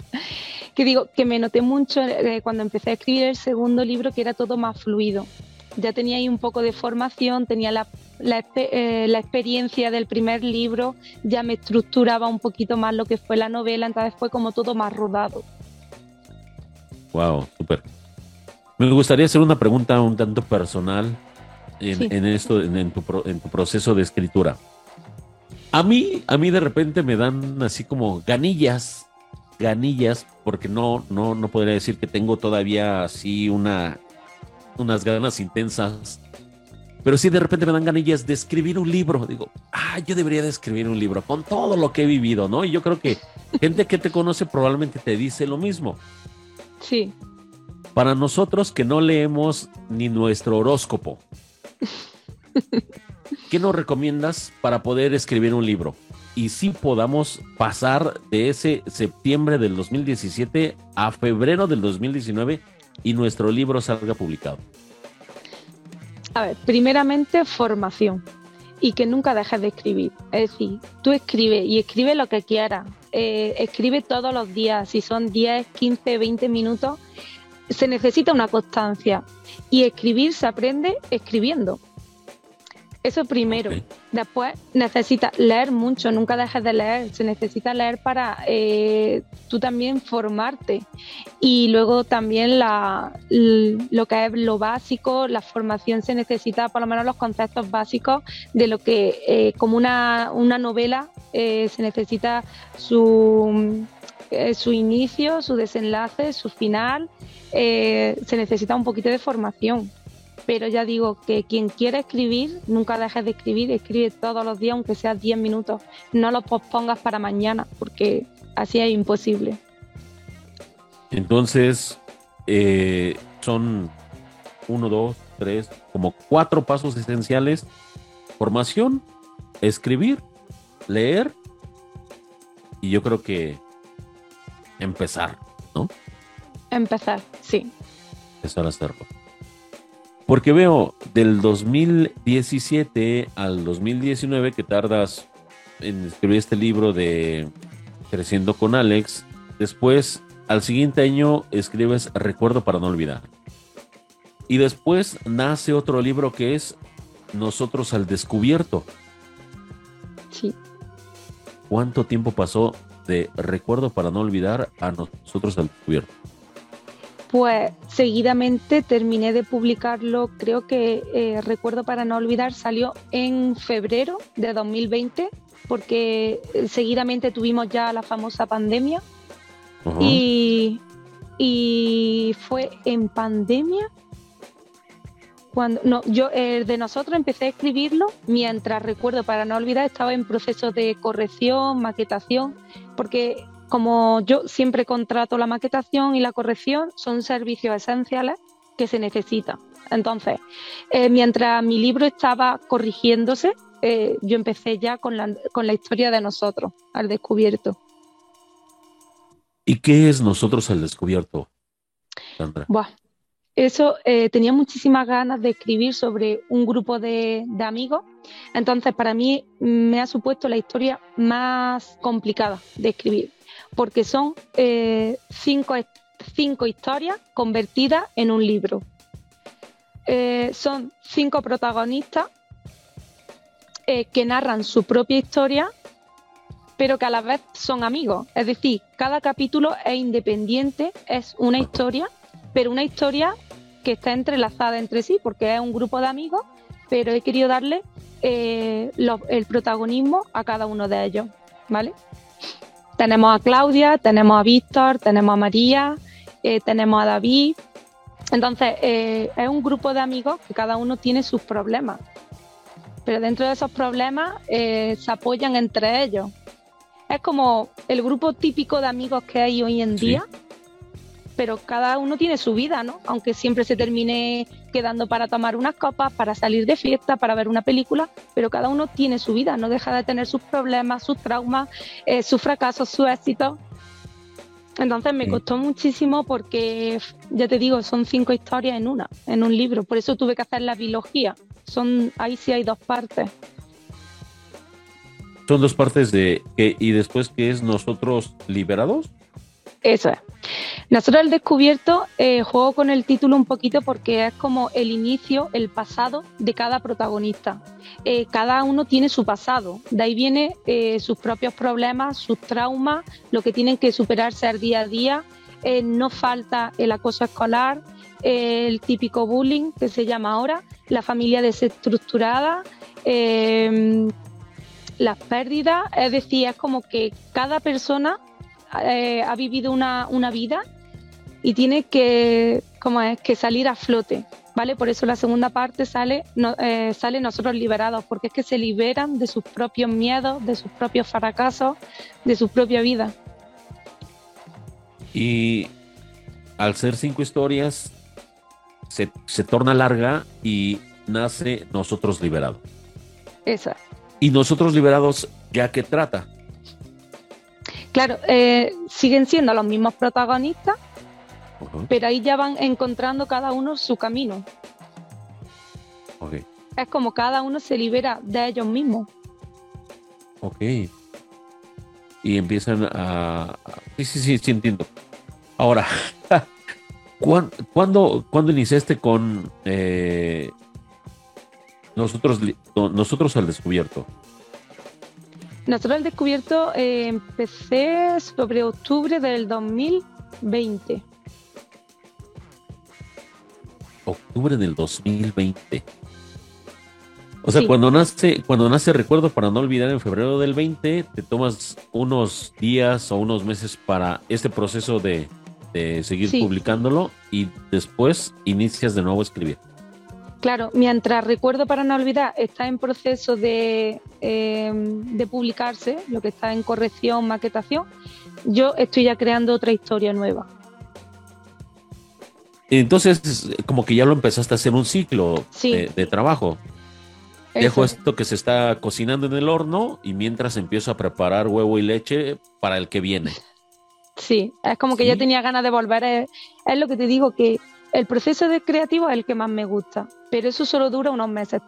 que digo, que me noté mucho eh, cuando empecé a escribir el segundo libro que era todo más fluido. Ya tenía ahí un poco de formación, tenía la, la, eh, la experiencia del primer libro, ya me estructuraba un poquito más lo que fue la novela, entonces fue como todo más rodado. Wow, súper. Me gustaría hacer una pregunta un tanto personal en, esto, en, tu, proceso de escritura. A mí, a mí de repente me dan así como ganillas, ganillas, porque no, no, no podría decir que tengo todavía así una, unas ganas intensas, pero sí de repente me dan ganillas de escribir un libro. Digo, ah, yo debería de escribir un libro con todo lo que he vivido, ¿no? Y yo creo que gente que te conoce probablemente te dice lo mismo. Sí. Para nosotros que no leemos ni nuestro horóscopo, ¿qué nos recomiendas para poder escribir un libro? Y si podamos pasar de ese septiembre del 2017 a febrero del 2019 y nuestro libro salga publicado. A ver, primeramente formación y que nunca dejes de escribir. Es decir, tú escribe y escribe lo que quieras. Eh, escribe todos los días, si son 10, 15, 20 minutos, se necesita una constancia y escribir se aprende escribiendo. Eso primero. Después necesitas leer mucho, nunca dejes de leer. Se necesita leer para eh, tú también formarte. Y luego también la, lo que es lo básico, la formación se necesita por lo menos los conceptos básicos de lo que eh, como una, una novela eh, se necesita su eh, su inicio, su desenlace, su final, eh, se necesita un poquito de formación. Pero ya digo que quien quiera escribir, nunca dejes de escribir, escribe todos los días, aunque sea 10 minutos. No lo pospongas para mañana, porque así es imposible. Entonces, eh, son uno, dos, tres, como cuatro pasos esenciales. Formación, escribir, leer. Y yo creo que empezar, ¿no? Empezar, sí. Empezar a hacerlo. Porque veo del 2017 al 2019 que tardas en escribir este libro de Creciendo con Alex. Después, al siguiente año, escribes Recuerdo para no olvidar. Y después nace otro libro que es Nosotros al descubierto. Sí. ¿Cuánto tiempo pasó de Recuerdo para no olvidar a nosotros al descubierto? Pues seguidamente terminé de publicarlo, creo que eh, Recuerdo para no olvidar salió en febrero de 2020, porque eh, seguidamente tuvimos ya la famosa pandemia. y, y fue en pandemia cuando no, yo eh, de nosotros empecé a escribirlo mientras recuerdo para no olvidar estaba en proceso de corrección, maquetación, porque como yo siempre contrato la maquetación y la corrección, son servicios esenciales que se necesita. Entonces, eh, mientras mi libro estaba corrigiéndose, eh, yo empecé ya con la, con la historia de nosotros, al descubierto. ¿Y qué es nosotros al descubierto, Sandra? eso eh, tenía muchísimas ganas de escribir sobre un grupo de, amigos. Entonces, para mí me ha supuesto la historia más complicada de escribir, porque son eh, cinco, cinco, historias convertidas en un libro. Eh, son cinco protagonistas que narran su propia historia, pero que a la vez son amigos. Es decir, cada capítulo es independiente, es una historia pero una historia que está entrelazada entre sí, porque es un grupo de amigos, pero he querido darle eh, el protagonismo a cada uno de ellos, ¿vale? Tenemos a Claudia, tenemos a Víctor, tenemos a María, eh, tenemos a David. Entonces, eh, es un grupo de amigos que cada uno tiene sus problemas, pero dentro de esos problemas se apoyan entre ellos. Es como el grupo típico de amigos que hay hoy en día, pero cada uno tiene su vida, ¿no? Aunque siempre se termine quedando para tomar unas copas, para salir de fiesta, para ver una película, pero cada uno tiene su vida, no deja de tener sus problemas, sus traumas, eh, sus fracasos, sus éxitos. Entonces me costó muchísimo porque, ya te digo, son cinco historias en una, en un libro. Por eso tuve que hacer la biología. Son, ahí sí hay dos partes. Son dos partes de y después que es nosotros liberados. Eso es. Nosotros el descubierto eh, juego con el título un poquito porque es como el inicio, el pasado de cada protagonista. Eh, cada uno tiene su pasado, de ahí viene eh, sus propios problemas, sus traumas, lo que tienen que superarse al día a día. no falta el acoso escolar, el típico bullying que se llama ahora, la familia desestructurada, las pérdidas, es decir, es como que cada persona eh, ha vivido una, vida y tiene que, como es, que salir a flote, ¿vale? Por eso la segunda parte sale, eh, sale nosotros liberados, porque es que se liberan de sus propios miedos, de sus propios fracasos, de su propia vida. Y al ser cinco historias, se, se torna larga y nace Nosotros Liberados. Eso. Y Nosotros Liberados, ¿ya que trata? Claro, eh, siguen siendo los mismos protagonistas, pero ahí ya van encontrando cada uno su camino. Es como cada uno se libera de ellos mismos. Ok. Y empiezan a... Sí, sí, sí, sí entiendo. Ahora, ¿cuándo, ¿cuándo, iniciaste con eh, nosotros, nosotros al descubierto? El descubierto eh, empecé sobre octubre del 2020. Octubre del 2020. O sea, cuando nace, cuando nace Recuerdo para no olvidar en febrero del 20, te tomas unos días o unos meses para este proceso de, seguir publicándolo y después inicias de nuevo a escribir. Claro, mientras Recuerdo para no olvidar está en proceso de, em, de publicarse, lo que está en corrección, maquetación, yo estoy ya creando otra historia nueva. Entonces, como que ya lo empezaste a hacer un ciclo de, trabajo. Dejo esto que se está cocinando en el horno y mientras empiezo a preparar huevo y leche para el que viene. Sí, es como que ya tenía ganas de volver. Es, es, lo que te digo, que el proceso de creativo es el que más me gusta, pero eso solo dura unos meses.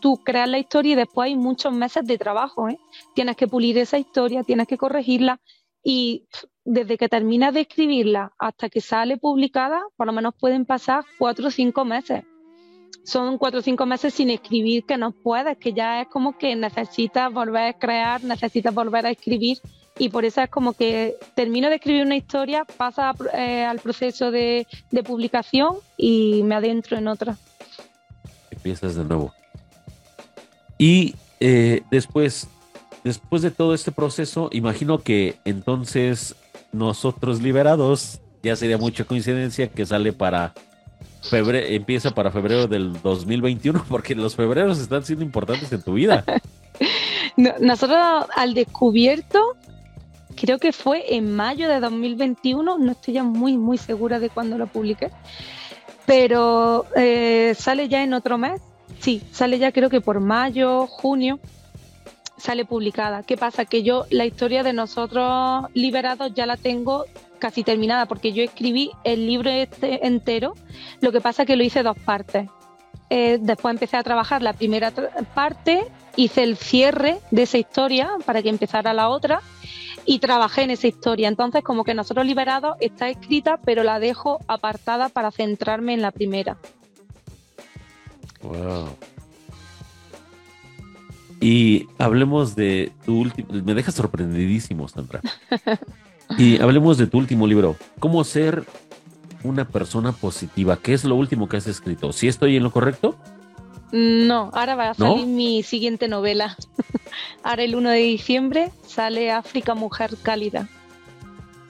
Tú, creas la historia y después hay muchos meses de trabajo. ¿eh? Tienes que pulir esa historia, tienes que corregirla y desde que terminas de escribirla hasta que sale publicada, por lo menos pueden pasar cuatro o cinco meses. Son cuatro o cinco meses sin escribir que no puedes, que ya es como que necesitas volver a crear, necesitas volver a escribir y por eso es como que termino de escribir una historia, pasa eh, al proceso de, publicación y me adentro en otra. Empiezas de nuevo. Y eh, después, después de todo este proceso, imagino que entonces nosotros liberados, ya sería mucha coincidencia que sale para febrero, empieza para febrero del 2021, porque los febreros están siendo importantes en tu vida. nosotros al descubierto creo que fue en mayo de 2021, no estoy ya muy, muy segura de cuándo lo publiqué. pero eh, sale ya en otro mes. Sí, sale ya creo que por mayo, junio, sale publicada. ¿Qué pasa? Que yo la historia de nosotros liberados ya la tengo casi terminada, porque yo escribí el libro este entero, lo que pasa que lo hice dos partes. Eh, después empecé a trabajar la primera parte, hice el cierre de esa historia para que empezara la otra y trabajé en esa historia. Entonces, como que Nosotros Liberados está escrita, pero la dejo apartada para centrarme en la primera. Wow. Y hablemos de tu último. Me dejas sorprendidísimo, Sandra. y hablemos de tu último libro. ¿Cómo ser una persona positiva? ¿Qué es lo último que has escrito? ¿Si estoy en lo correcto? No, ahora va a salir mi siguiente novela. ahora el 1 de diciembre sale África Mujer Cálida.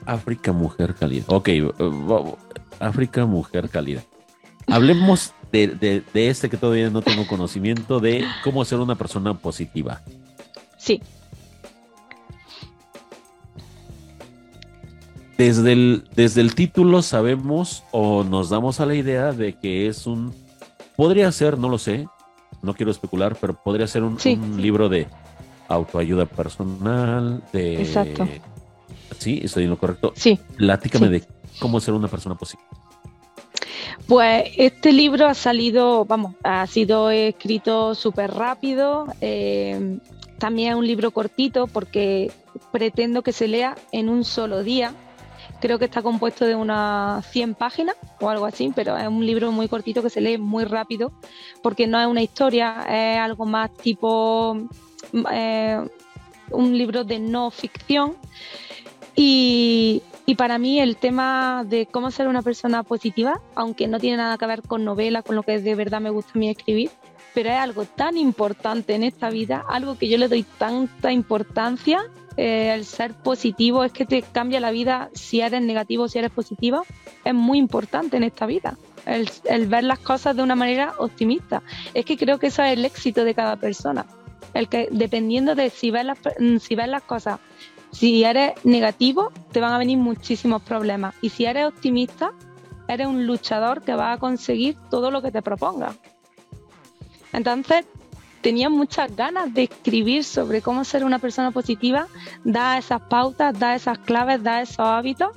África Mujer Cálida. Ok, uh, África Mujer Cálida. Hablemos de, de, este que todavía no tengo conocimiento, de cómo ser una persona positiva. Sí. Desde el, desde el título sabemos o nos damos a la idea de que es un Podría ser, no lo sé, no quiero especular, pero podría ser un, libro de autoayuda personal, de... Exacto. Sí, estoy en lo correcto. Sí. Platícame de cómo ser una persona posible. Pues este libro ha salido, vamos, ha sido escrito súper rápido. Eh, también es un libro cortito porque pretendo que se lea en un solo día Creo que está compuesto de unas 100 páginas o algo así, pero es un libro muy cortito que se lee muy rápido porque no es una historia, es algo más tipo eh, un libro de no ficción. Y, para mí el tema de cómo ser una persona positiva, aunque no tiene nada que ver con novela, con lo que de verdad me gusta a mí escribir, pero es algo tan importante en esta vida, algo que yo le doy tanta importancia eh, el ser positivo es que te cambia la vida si eres negativo, si eres positivo, es muy importante en esta vida. El, ver las cosas de una manera optimista. Es que creo que eso es el éxito de cada persona. El que dependiendo de si ves las, si ves las cosas, si eres negativo, te van a venir muchísimos problemas. Y si eres optimista, eres un luchador que va a conseguir todo lo que te proponga. Entonces, tenía muchas ganas de escribir sobre cómo ser una persona positiva, da esas pautas, da esas claves, da esos hábitos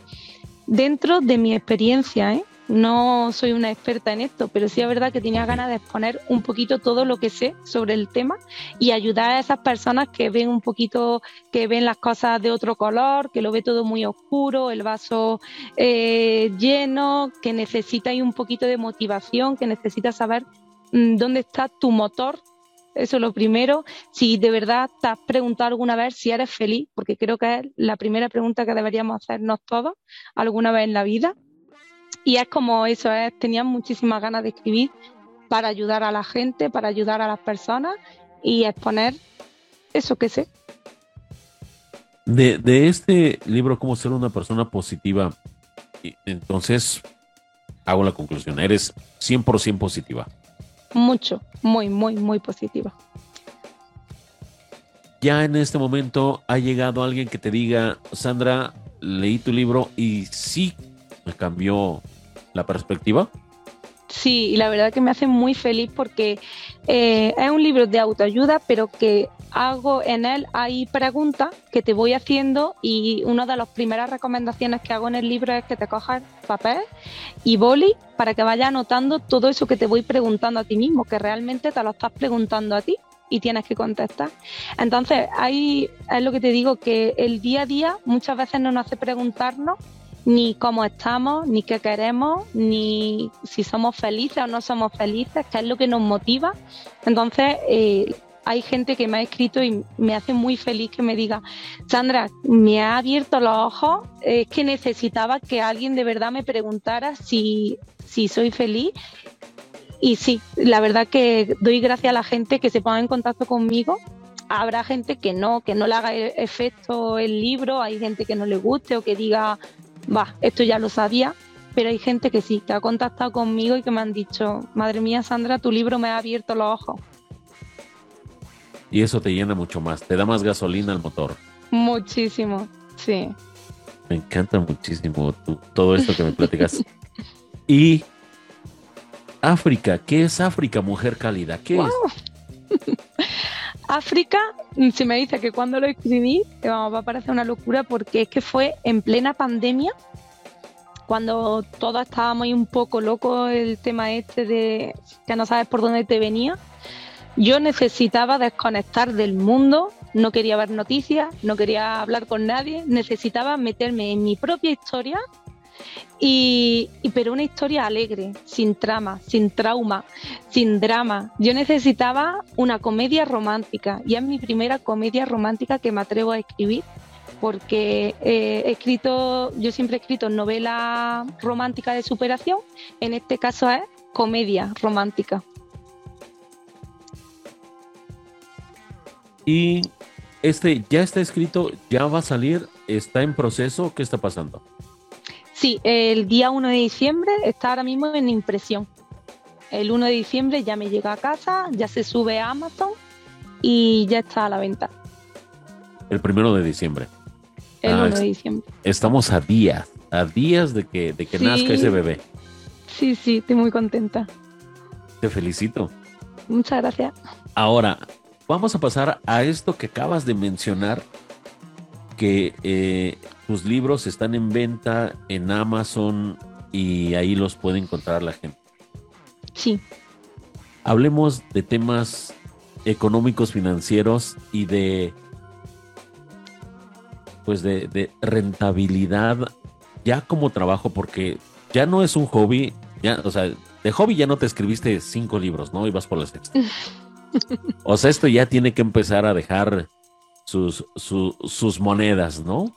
dentro de mi experiencia. ¿eh? No soy una experta en esto, pero sí es verdad que tenía ganas de exponer un poquito todo lo que sé sobre el tema y ayudar a esas personas que ven un poquito, que ven las cosas de otro color, que lo ve todo muy oscuro, el vaso eh, lleno, que necesita un poquito de motivación, que necesita saber mm, dónde está tu motor eso es lo primero. Si de verdad te has preguntado alguna vez si eres feliz, porque creo que es la primera pregunta que deberíamos hacernos todos alguna vez en la vida. Y es como eso, es, tenía muchísimas ganas de escribir para ayudar a la gente, para ayudar a las personas y exponer eso que sé. De, de este libro, Cómo ser una persona positiva, entonces hago la conclusión, eres 100% positiva mucho, muy, muy, muy positiva. Ya en este momento ha llegado alguien que te diga, Sandra, leí tu libro y sí me cambió la perspectiva. Sí, y la verdad que me hace muy feliz porque eh, es un libro de autoayuda, pero que hago en él, hay preguntas que te voy haciendo y una de las primeras recomendaciones que hago en el libro es que te cojas papel y boli para que vayas anotando todo eso que te voy preguntando a ti mismo, que realmente te lo estás preguntando a ti y tienes que contestar. Entonces, ahí es lo que te digo, que el día a día muchas veces no nos hace preguntarnos ni cómo estamos, ni qué queremos, ni si somos felices o no somos felices, qué es lo que nos motiva. Entonces, eh, hay gente que me ha escrito y me hace muy feliz que me diga, Sandra, me ha abierto los ojos, es que necesitaba que alguien de verdad me preguntara si, si soy feliz. Y sí, la verdad que doy gracias a la gente que se ponga en contacto conmigo habrá gente que no, que no le haga e-, efecto el libro, hay gente que no le guste o que diga, va, esto ya lo sabía, pero hay gente que sí, que ha contactado conmigo y que me han dicho, madre mía, Sandra, tu libro me ha abierto los ojos. Y eso te llena mucho más, te da más gasolina al motor. Muchísimo, sí. Me encanta muchísimo todo esto que me platicas. y África. ¿Qué es África, mujer cálida? ¿Qué es? África, mm, si me dice que cuando lo escribí, va a parecer una locura porque es que fue en plena pandemia, cuando todos estábamos un poco locos el tema este de que no sabes por dónde te venía. Yo necesitaba desconectar del mundo, no quería ver noticias, no quería hablar con nadie, necesitaba meterme en mi propia historia y, pero una historia alegre, sin trama, sin trauma, sin drama. Yo necesitaba una comedia romántica y es mi primera comedia romántica que me atrevo a escribir porque eh, he escrito, yo siempre he escrito novela romántica de superación, en este caso es comedia romántica. Y este ya está escrito, ya va a salir, está en proceso, ¿qué está pasando? Sí, el día 1 de diciembre está ahora mismo en impresión. El 1 de diciembre ya me llega a casa, ya se sube a Amazon y ya está a la venta. El primero de diciembre. El 1 ah, de diciembre. Estamos a días, a días de que, de que nazca ese bebé. Sí, sí, estoy muy contenta. Te felicito. Muchas gracias. Ahora, vamos a pasar a esto que acabas de mencionar, que eh, tus libros están en venta en Amazon y ahí los puede encontrar la gente. Sí. Hablemos de temas económicos, financieros y de pues de, rentabilidad ya como trabajo, porque ya no es un hobby, ya, o sea, de hobby ya no te escribiste cinco libros, ¿no? Y vas por la sexta. o sea, esto ya tiene que empezar a dejar sus, sus monedas, ¿no?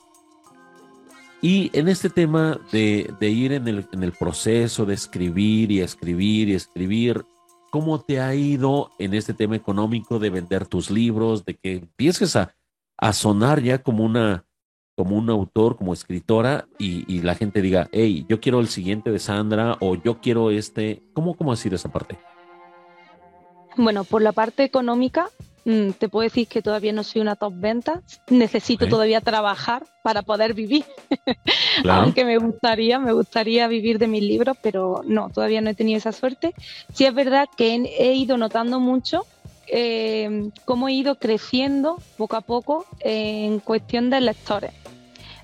Y en este tema de, ir en el, en el, proceso de escribir y escribir y escribir, ¿cómo te ha ido en este tema económico de vender tus libros, de que empieces a, a sonar ya como una, como un autor, como escritora, y, la gente diga, hey, yo quiero el siguiente de Sandra o yo quiero este. ¿Cómo, cómo ha sido esa parte? Bueno, por la parte económica, te puedo decir que todavía no soy una top venta. Necesito todavía trabajar para poder vivir. Aunque me gustaría, me gustaría vivir de mis libros, pero no, todavía no he tenido esa suerte. Sí es verdad que he, ido notando mucho eh, cómo he ido creciendo poco a poco en cuestión de lectores,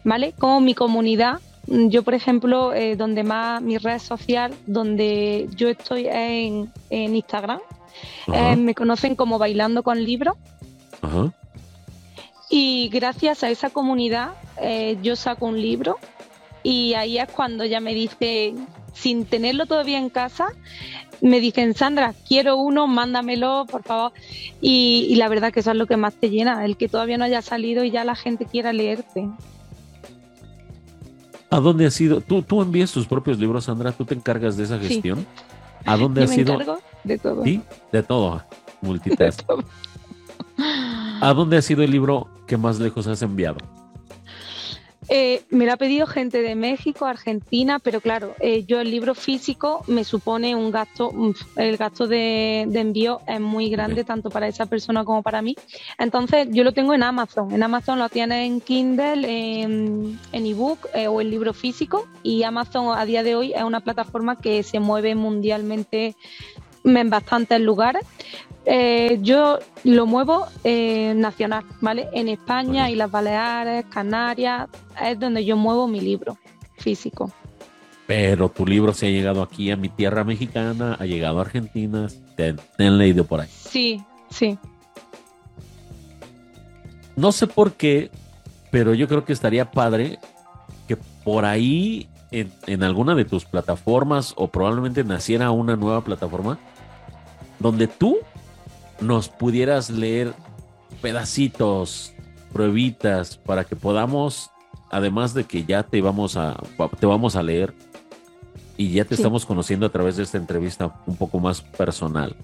¿vale? Como mi comunidad Mm, yo, por ejemplo, eh, donde más mi red social, donde yo estoy en, en Instagram, eh, me conocen como Bailando con Libros. Y gracias a esa comunidad eh, yo saco un libro y ahí es cuando ya me dice, sin tenerlo todavía en casa, me dicen, Sandra, quiero uno, mándamelo, por favor. Y, y la verdad que eso es lo que más te llena, el que todavía no haya salido y ya la gente quiera leerte. ¿A dónde has ido? ¿Tú, tú envías tus propios libros, Sandra? ¿Tú te encargas de esa gestión? ¿A dónde has ido? De todo. Sí, de todo. Multitask. ¿A dónde ha sido el libro que más lejos has enviado? Eh, me lo ha pedido gente de México, Argentina, pero claro, eh, yo el libro físico me supone un gasto, el gasto de, envío es muy grande tanto para esa persona como para mí. Entonces yo lo tengo en Amazon. En Amazon lo tienes en Kindle, en, ebook eh, o en libro físico y Amazon a día de hoy es una plataforma que se mueve mundialmente en bastantes lugares. Eh, yo lo muevo eh, nacional, ¿vale? En España y las Baleares, Canarias, es donde yo muevo mi libro físico. Pero tu libro se ha llegado aquí a mi tierra mexicana, ha llegado a Argentina, te, han leído por ahí. Sí, sí. No sé por qué, pero yo creo que estaría padre que por ahí en, en alguna de tus plataformas o probablemente naciera una nueva plataforma donde tú nos pudieras leer pedacitos, pruebitas, para que podamos, además de que ya te vamos a, te vamos a leer y ya te estamos conociendo a través de esta entrevista un poco más personal,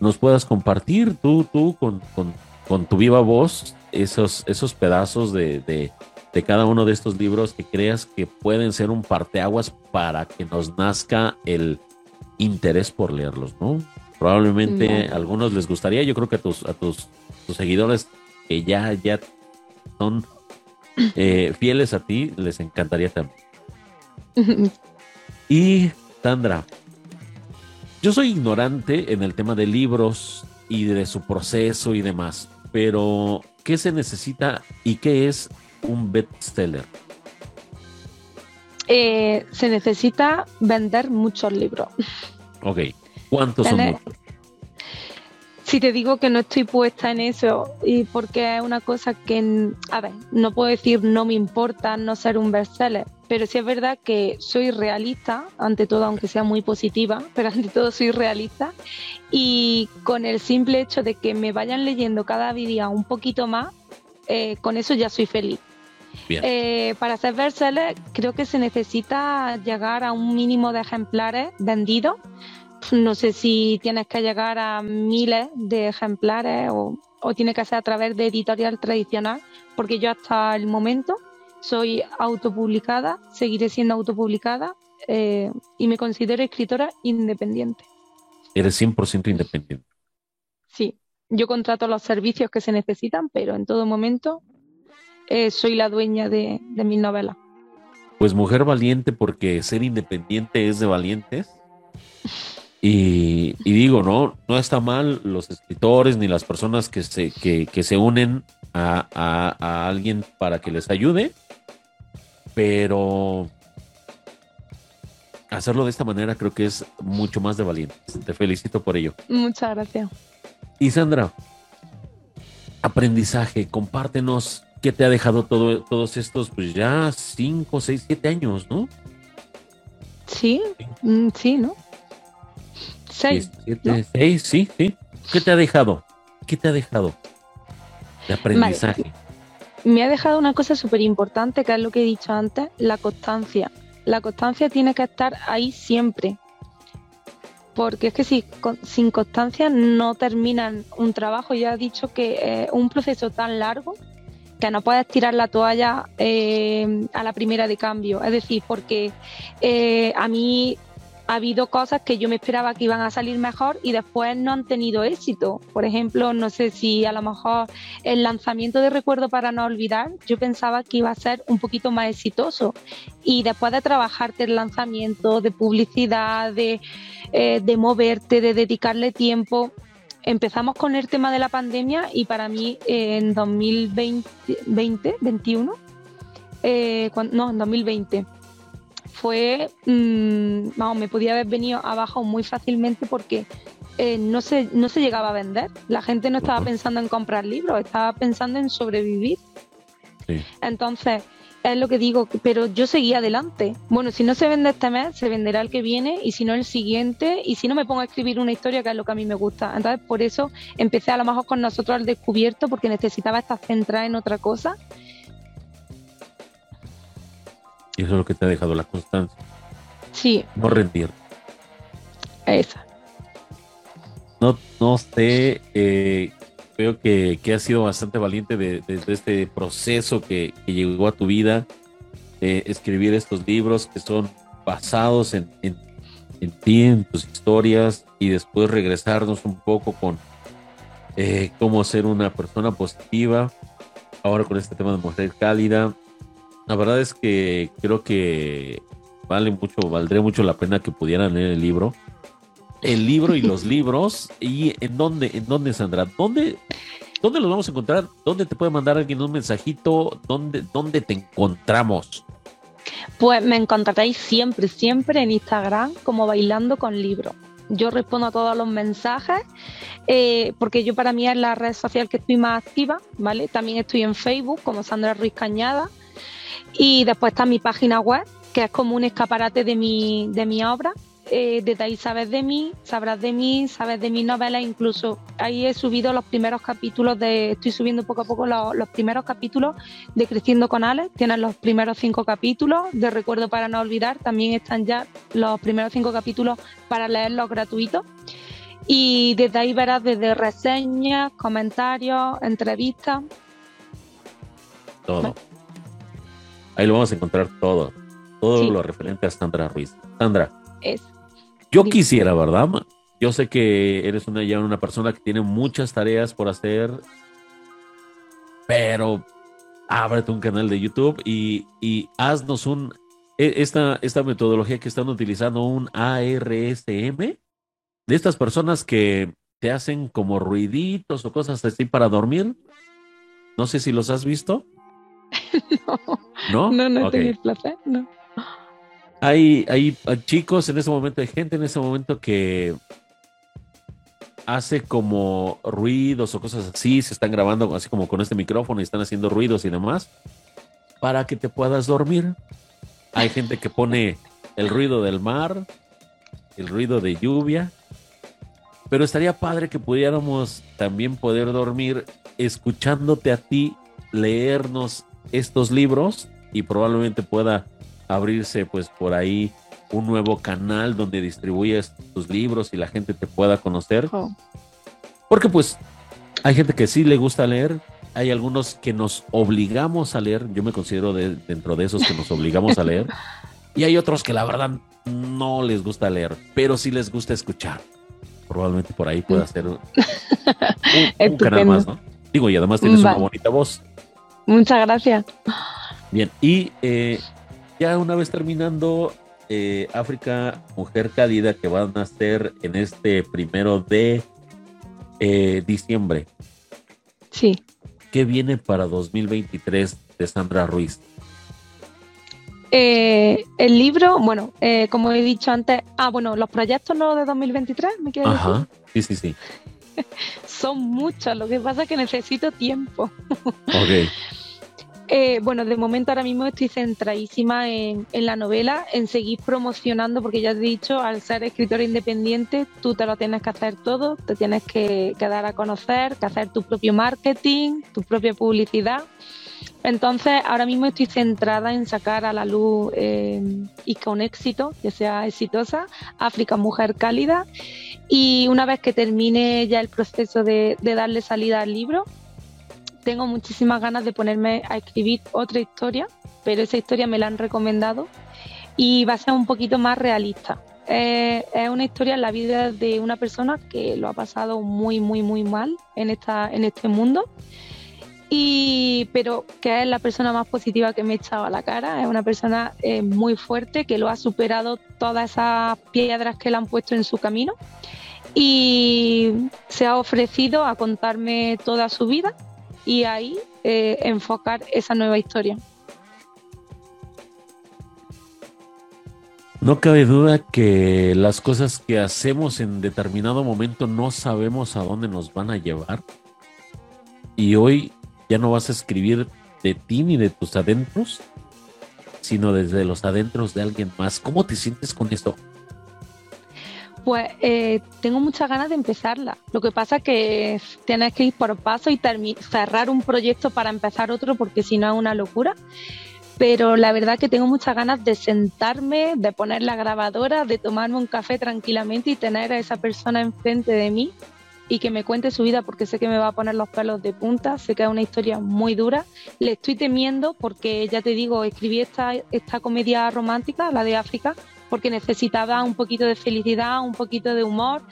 nos puedas compartir tú, tú, con, con, tu viva voz, esos, esos pedazos de, de, de cada uno de estos libros que creas que pueden ser un parteaguas para que nos nazca el interés por leerlos, ¿no? Probablemente a algunos les gustaría, yo creo que a tus, a tus, seguidores que ya, ya son eh, fieles a ti, les encantaría también. y Tandra, yo soy ignorante en el tema de libros y de su proceso y demás, pero ¿qué se necesita y qué es un bestseller? Eh, se necesita vender muchos libros. Ok, ¿cuántos son muchos? Si te digo que no estoy puesta en eso y porque es una cosa que, a ver, no puedo decir no me importa no ser un bestseller, pero sí es verdad que soy realista, ante todo, aunque sea muy positiva, pero ante todo soy realista y con el simple hecho de que me vayan leyendo cada día un poquito más, eh, con eso ya soy feliz. Eh, para ser bestseller creo que se necesita llegar a un mínimo de ejemplares vendidos no sé si tienes que llegar a miles de ejemplares o, tiene que ser a través de editorial tradicional, porque yo hasta el momento soy autopublicada, seguiré siendo autopublicada eh, y me considero escritora independiente. Eres 100% independiente. Sí, yo contrato los servicios que se necesitan, pero en todo momento eh, soy la dueña de, de mis novelas. Pues mujer valiente porque ser independiente es de valientes. Y, digo, no, no está mal los escritores ni las personas que se, que, se unen a, alguien para que les ayude, pero hacerlo de esta manera creo que es mucho más de valiente. Te felicito por ello. Muchas gracias. Y Sandra, aprendizaje, compártenos qué te ha dejado todo, todos estos, pues ya cinco, seis, siete años, ¿no? Sí, sí, mm, ¿no? Seis. sí, sí. ¿Qué te ha dejado? ¿Qué te ha dejado de aprendizaje? Me ha dejado una cosa súper importante, que es lo que he dicho antes, la constancia. La constancia tiene que estar ahí siempre. Porque es que si sin constancia no terminan un trabajo. Ya he dicho que un proceso tan largo no puedes tirar la toalla eh, a la primera de cambio. Es decir, porque eh, a mí ha habido cosas que yo me esperaba que iban a salir mejor y después no han tenido éxito. Por ejemplo, no sé si a lo mejor el lanzamiento de Recuerdo para no olvidar, yo pensaba que iba a ser un poquito más exitoso. Y después de trabajarte el lanzamiento, de publicidad, de, eh, de moverte, de dedicarle tiempo, empezamos con el tema de la pandemia y para mí en 2020, 2021, eh, no, en 2020 fue, mm, vamos, me podía haber venido abajo muy fácilmente porque eh, no, se, no se llegaba a vender. La gente no estaba pensando en comprar libros, estaba pensando en sobrevivir. Entonces, es lo que digo, pero yo seguía adelante. Bueno, si no se vende este mes, se venderá el que viene y si no el siguiente y si no me pongo a escribir una historia que es lo que a mí me gusta. Entonces, por eso empecé a lo mejor con nosotros al descubierto porque necesitaba estar centrada en otra cosa y eso es lo que te ha dejado la constancia. Sí. No rendir. Esa. No, no sé, eh, creo que, que has sido bastante valiente desde de, este proceso que, llegó a tu vida, escribir estos libros que son basados en, en, ti, en tus historias, y después regresarnos un poco con eh, cómo ser una persona positiva. Ahora con este tema de mujer cálida, la verdad es que creo que vale mucho, valdría mucho la pena que pudieran leer el libro. El libro y los libros. ¿Y en dónde, en dónde, Sandra? ¿Dónde, dónde los vamos a encontrar? ¿Dónde te puede mandar alguien un mensajito? ¿Dónde, dónde te encontramos? Pues me encontraréis siempre, siempre en Instagram como bailando con libro. Yo respondo a todos los mensajes eh, porque yo para mí es la red social que estoy más activa, ¿vale? También estoy en Facebook como Sandra Ruiz Cañada y después está mi página web, que es como un escaparate de mi, de mi obra. Eh, desde ahí sabes de mí, sabrás de mí, sabes de mis novelas, incluso ahí he subido los primeros capítulos de, estoy subiendo poco a poco los, primeros capítulos de Creciendo con Alex, tienen los primeros cinco capítulos, de Recuerdo para no olvidar, también están ya los primeros cinco capítulos para leerlos gratuitos. Y desde ahí verás desde reseñas, comentarios, entrevistas. Todo. Ahí lo vamos a encontrar todo. Todo lo referente a Sandra Ruiz. Sandra. Es. Yo quisiera, ¿verdad? Yo sé que eres una, ya una persona que tiene muchas tareas por hacer, pero ábrete un canal de YouTube y, y haznos un, e, esta, esta metodología que están utilizando, un ARSM, de estas personas que te hacen como ruiditos o cosas así para dormir. No sé si los has visto. no. No, no, no el placer, no. Hay, hay, chicos en ese momento, hay gente en ese momento que hace como ruidos o cosas así, se están grabando así como con este micrófono y están haciendo ruidos y demás, para que te puedas dormir. Hay gente que pone el ruido del mar, el ruido de lluvia, pero estaría padre que pudiéramos también poder dormir escuchándote a ti leernos estos libros y probablemente pueda abrirse pues por ahí un nuevo canal donde distribuyes tus libros y la gente te pueda conocer. Oh. Porque pues hay gente que sí le gusta leer, hay algunos que nos obligamos a leer, yo me considero dentro de esos que nos obligamos a leer, y hay otros que la verdad no les gusta leer, pero sí les gusta escuchar. Probablemente por ahí pueda ser un, canal más, ¿no? Digo, y además tienes una bonita voz. Muchas gracias. Bien, y eh, ya una vez terminando, eh, África Mujer Cálida, que van a ser en este primero de eh, diciembre. Sí. ¿Qué viene para 2023 de Sandra Ruiz? Eh, el libro, bueno, como he dicho antes, ah, bueno, los proyectos no de 2023, ¿me quieres Ajá, sí, sí, sí. Son muchos, lo que pasa es que necesito tiempo. ok. Eh, bueno, de momento ahora mismo estoy centradísima en, la novela, en seguir promocionando, porque ya he dicho, al ser escritora independiente, tú te lo tienes que hacer todo, te tienes que, dar a conocer, que hacer tu propio marketing, tu propia publicidad. Entonces, ahora mismo estoy centrada en sacar a la luz eh, y con éxito, que sea exitosa, África Mujer Cálida. Y una vez que termine ya el proceso de darle salida al libro, tengo muchísimas ganas de ponerme a escribir otra historia, pero esa historia me la han recomendado y va a ser un poquito más realista. es una historia en la vida de una persona que lo ha pasado muy, muy, muy mal en, esta, en este mundo, y, pero que es la persona más positiva que me he echado a la cara. Es una persona eh, muy fuerte que lo ha superado todas esas piedras que le han puesto en su camino y se ha ofrecido a contarme toda su vida y ahí eh, enfocar esa nueva historia. No cabe duda que las cosas que hacemos en determinado momento no sabemos a dónde nos van a llevar. Y hoy ya no vas a escribir de ti ni de tus adentros, sino desde los adentros de alguien más. ¿Cómo te sientes con esto? Pues eh, tengo muchas ganas de empezarla. Lo que pasa es que tienes que ir por paso y cerrar un proyecto para empezar otro porque si no es una locura. Pero la verdad que tengo muchas ganas de sentarme, de poner la grabadora, de tomarme un café tranquilamente y tener a esa persona enfrente de mí y que me cuente su vida porque sé que me va a poner los pelos de punta, sé que es una historia muy dura. Le estoy temiendo porque ya te digo, escribí esta, esta comedia romántica, la de África, porque necesitaba un poquito de felicidad, un poquito de humor.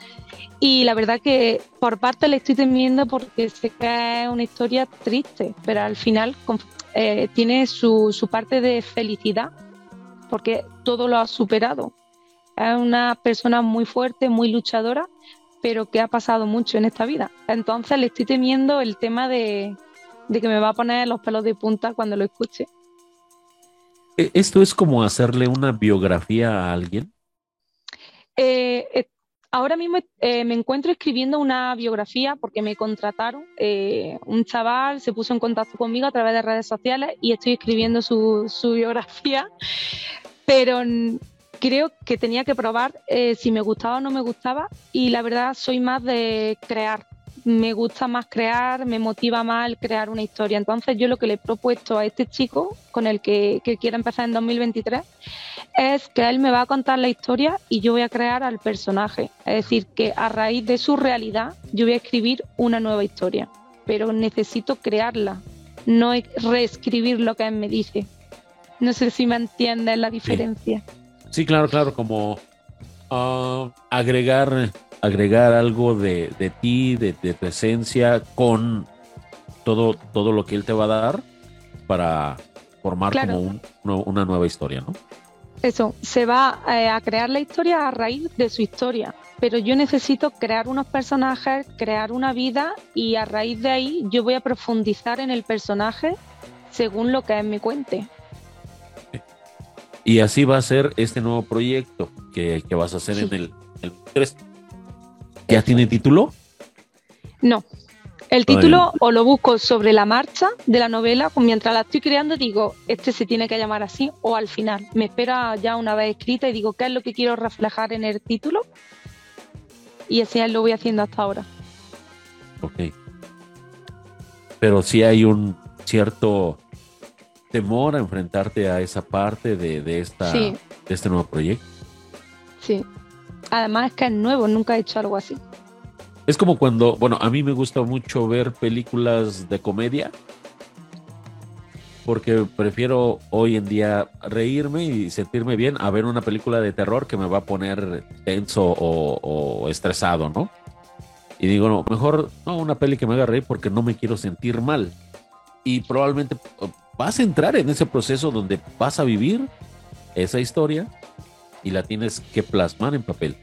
Y la verdad que por parte le estoy temiendo porque sé que es una historia triste, pero al final eh, tiene su, su parte de felicidad, porque todo lo ha superado. Es una persona muy fuerte, muy luchadora, pero que ha pasado mucho en esta vida. Entonces le estoy temiendo el tema de, de que me va a poner los pelos de punta cuando lo escuche. ¿E-, ¿Esto es como hacerle una biografía a alguien? Eh, eh, ahora mismo eh, me encuentro escribiendo una biografía porque me contrataron. un chaval se puso en contacto conmigo a través de redes sociales y estoy escribiendo su, su biografía. Pero creo que tenía que probar si me gustaba o no me gustaba y la verdad soy más de crear me gusta más crear, me motiva más el crear una historia. Entonces yo lo que le he propuesto a este chico con el que, que quiere empezar en 2023 es que él me va a contar la historia y yo voy a crear al personaje. Es decir, que a raíz de su realidad yo voy a escribir una nueva historia, pero necesito crearla, no reescribir lo que él me dice. No sé si me entiendes la diferencia. Sí, claro, claro, como ah, agregar agregar algo de, ti, de, tu esencia, con todo, todo lo que él te va a dar para formar como una nueva historia, ¿no? eso, se va eh, a crear la historia a raíz de su historia, pero yo necesito crear unos personajes, crear una vida y a raíz de ahí yo voy a profundizar en el personaje según lo que es mi cuente. Y así va a ser este nuevo proyecto que, vas a hacer en el, el 3. ¿Ya tiene título? No, el título o lo busco sobre la marcha de la novela, mientras la estoy creando digo, este se tiene que llamar así, o al final. Me espera ya una vez escrita y digo, ¿qué es lo que quiero reflejar en el título? Y así lo voy haciendo hasta ahora. Ok. Pero sí hay un cierto temor a enfrentarte a esa parte de, esta, de este nuevo proyecto. Sí. Además es que es nuevo, nunca he hecho algo así. Es como cuando, bueno, a mí me gusta mucho ver películas de comedia porque prefiero hoy en día reírme y sentirme bien a ver una película de terror que me va a poner tenso o, estresado, ¿no? Y digo, no, mejor no una peli que me haga reír porque no me quiero sentir mal. Y probablemente uh, vas a entrar en ese proceso donde vas a vivir esa historia y la tienes que plasmar en papel.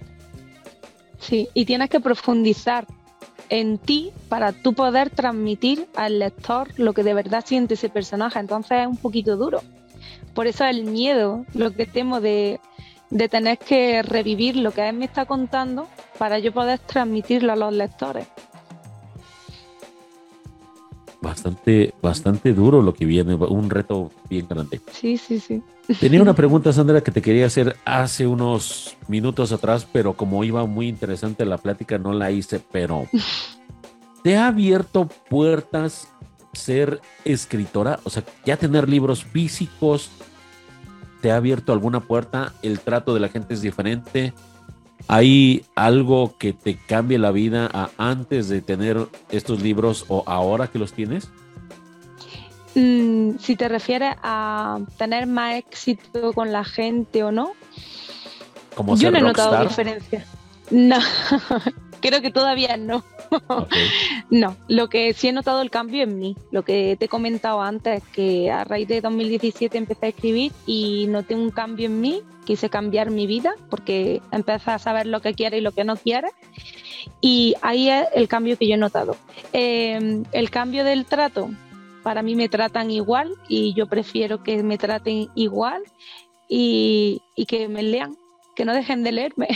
Sí, y tienes que profundizar en ti para tú poder transmitir al lector lo que de verdad siente ese personaje. Entonces es un poquito duro. Por eso el miedo, lo que temo de, de tener que revivir lo que él me está contando para yo poder transmitirlo a los lectores bastante, bastante duro lo que viene, un reto bien grande. Sí, sí, sí. Tenía una pregunta, Sandra, que te quería hacer hace unos minutos atrás, pero como iba muy interesante la plática, no la hice, pero ¿te ha abierto puertas ser escritora? O sea, ya tener libros físicos, ¿te ha abierto alguna puerta? ¿El trato de la gente es diferente? ¿Hay algo que te cambie la vida antes de tener estos libros o ahora que los tienes? Mm, si te refieres a tener más éxito con la gente o no, Como yo no he notado diferencia. No, creo que todavía no. No, lo que sí he notado el cambio en mí. Lo que te he comentado antes, que a raíz de 2017 empecé a escribir y noté un cambio en mí. Quise cambiar mi vida porque empecé a saber lo que quiere y lo que no quiere. Y ahí es el cambio que yo he notado. Em, el cambio del trato, para mí me tratan igual y yo prefiero que me traten igual y, y que me lean, que no dejen de leerme.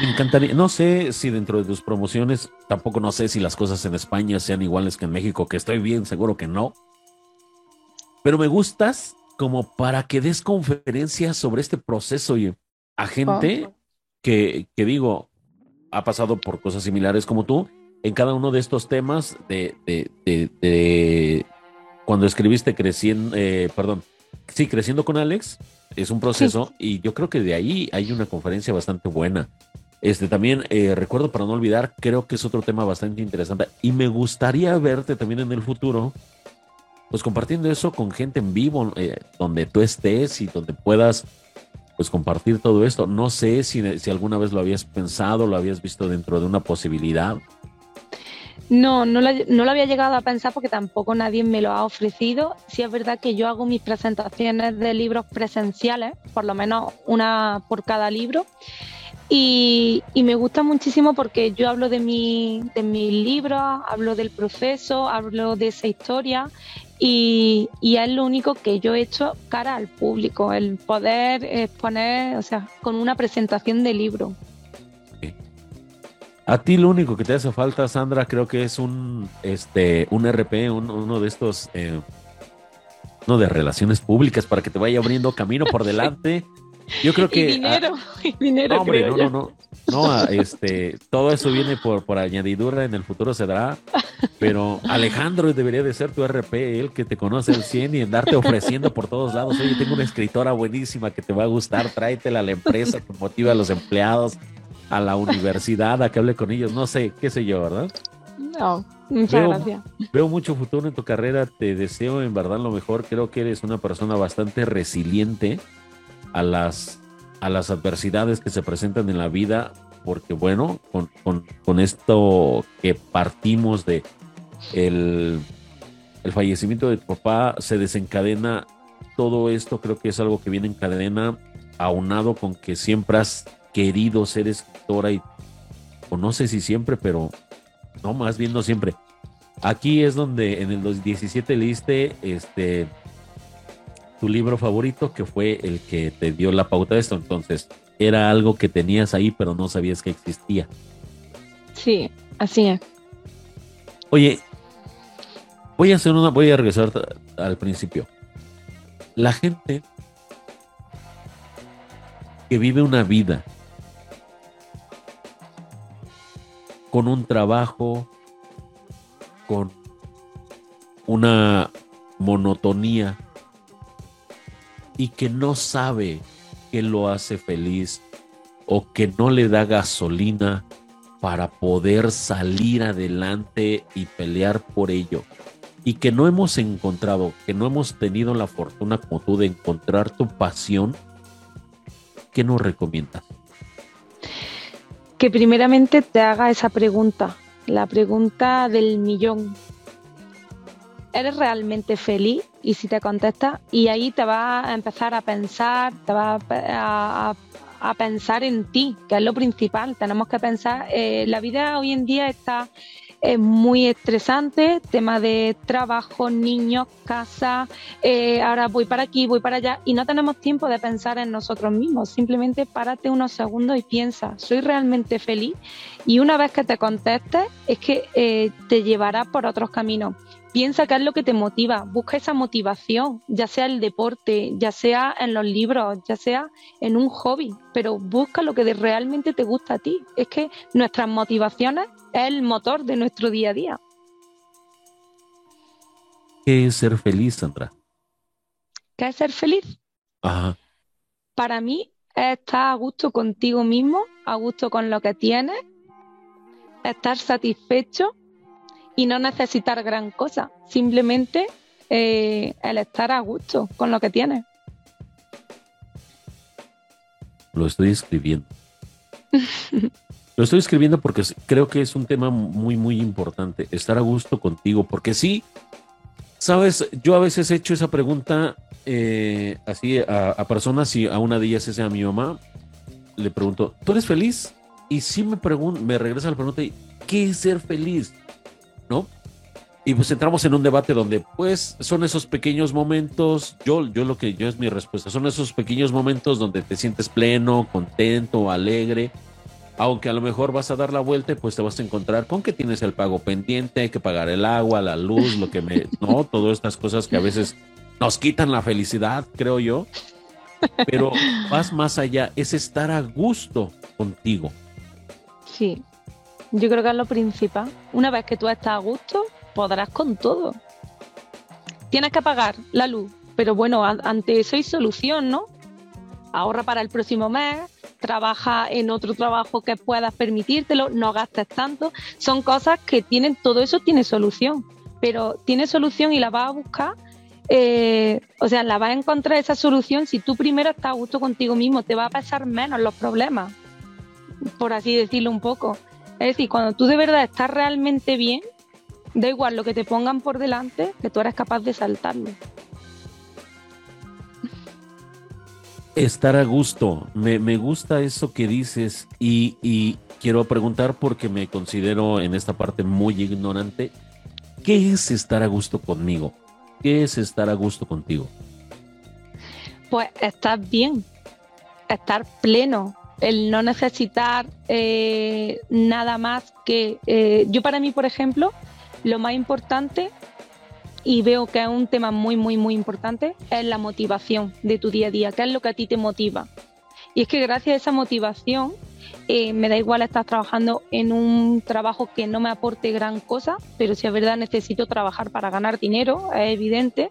Me encantaría, no sé si dentro de tus promociones, tampoco no sé si las cosas en España sean iguales que en México, que estoy bien seguro que no. Pero me gustas como para que des conferencias sobre este proceso y a gente que, que digo, ha pasado por cosas similares como tú, en cada uno de estos temas de, de, de, cuando escribiste creciendo, eh, perdón, sí, creciendo con Alex, es un proceso y yo creo que de ahí hay una conferencia bastante buena. Este también eh, recuerdo para no olvidar, creo que es otro tema bastante interesante y me gustaría verte también en el futuro, pues compartiendo eso con gente en vivo, eh, donde tú estés y donde puedas pues compartir todo esto. No sé si, si alguna vez lo habías pensado, lo habías visto dentro de una posibilidad. No, no lo, había llegado a pensar porque tampoco nadie me lo ha ofrecido. Sí es verdad que yo hago mis presentaciones de libros presenciales, por lo menos una por cada libro. Y, me gusta muchísimo porque yo hablo de, mi, de mis libros, hablo del proceso, hablo de esa historia y, y, es lo único que yo he hecho cara al público, el poder exponer, o sea, con una presentación de libro. A ti lo único que te hace falta, Sandra, creo que es un, este, un RP, uno de estos, eh, uno de relaciones públicas para que te vaya abriendo camino por delante. Yo creo que. Y dinero, y dinero. No, hombre, no, no, no, no. este, todo eso viene por, por añadidura, en el futuro se dará. Pero Alejandro debería de ser tu RP, él que te conoce al 100 y andarte ofreciendo por todos lados. Oye, tengo una escritora buenísima que te va a gustar, tráetela a la empresa que motiva a los empleados a la universidad a que hable con ellos, no sé, qué sé yo, ¿verdad? No, muchas gracias. Veo mucho futuro en tu carrera, te deseo en verdad lo mejor, creo que eres una persona bastante resiliente a las, a las adversidades que se presentan en la vida, porque bueno, con, con, esto que partimos de el, el fallecimiento de tu papá, se desencadena todo esto creo que es algo que viene en cadena, aunado con que siempre has querido ser escritora y, o no sé si siempre, pero no, más bien no siempre. Aquí es donde en el 2017 leíste este tu libro favorito, que fue el que te dio la pauta de esto. Entonces, era algo que tenías ahí, pero no sabías que existía. Sí, así es. Oye, voy a hacer una, voy a regresar al principio. La gente que vive una vida con un trabajo, con una monotonía y que no sabe qué lo hace feliz o que no le da gasolina para poder salir adelante y pelear por ello. Y que no hemos encontrado, que no hemos tenido la fortuna como tú de encontrar tu pasión, ¿qué nos recomiendas? Que primeramente te haga esa pregunta, la pregunta del millón. ¿Eres realmente feliz? Y si te contestas, y ahí te va a empezar a pensar, te va a, pensar en ti, que es lo principal. Tenemos que pensar, eh, la vida hoy en día está es muy estresante, tema de trabajo, niños, casa, eh, ahora voy para aquí, voy para allá y no tenemos tiempo de pensar en nosotros mismos, simplemente párate unos segundos y piensa, ¿soy realmente feliz? Y una vez que te contestes, es que eh, te llevará por otros caminos. Piensa qué es lo que te motiva, busca esa motivación, ya sea el deporte, ya sea en los libros, ya sea en un hobby, pero busca lo que realmente te gusta a ti. Es que nuestras motivaciones es el motor de nuestro día a día. ¿Qué es ser feliz, Sandra? ¿Qué es ser feliz? Ajá. Para mí es estar a gusto contigo mismo, a gusto con lo que tienes, estar satisfecho y no necesitar gran cosa, simplemente eh, el estar a gusto con lo que tienes. Lo estoy escribiendo. Lo estoy escribiendo porque creo que es un tema muy, muy importante, estar a gusto contigo, porque sí, sabes, yo a veces he hecho esa pregunta eh, así a, personas y a una de ellas es a mi mamá, le pregunto, ¿tú eres feliz? Y sí me, me regresa la pregunta, ¿qué es ser feliz? ¿No? Y pues entramos en un debate donde pues son esos pequeños momentos, yo, yo lo que yo es mi respuesta, son esos pequeños momentos donde te sientes pleno, contento, alegre, aunque a lo mejor vas a dar la vuelta y pues te vas a encontrar con que tienes el pago pendiente, hay que pagar el agua, la luz, lo que me, no, todas estas cosas que a veces nos quitan la felicidad, creo yo. Pero vas más allá, es estar a gusto contigo. Sí, yo creo que es lo principal. Una vez que tú estás a gusto, podrás con todo. Tienes que pagar la luz, pero bueno, ante eso hay solución, ¿no? Ahorra para el próximo mes, trabaja en otro trabajo que puedas permitírtelo, no gastes tanto. Son cosas que tienen, todo eso tiene solución, pero tiene solución y la vas a buscar. Eh, o sea, la vas a encontrar esa solución si tú primero estás a gusto contigo mismo, te va a pesar menos los problemas, por así decirlo un poco. Es decir, cuando tú de verdad estás realmente bien, da igual lo que te pongan por delante, que tú eres capaz de saltarlo. estar a gusto. Me, gusta eso que dices y, quiero preguntar porque me considero en esta parte muy ignorante. ¿Qué es estar a gusto conmigo? ¿Qué es estar a gusto contigo? Pues estar bien, estar pleno, el no necesitar eh, nada más que... Eh, yo para mí, por ejemplo, lo más importante y veo que es un tema muy, muy, muy importante, es la motivación de tu día a día, qué es lo que a ti te motiva. Y es que gracias a esa motivación, eh, me da igual estar trabajando en un trabajo que no me aporte gran cosa, pero si es verdad necesito trabajar para ganar dinero, es evidente,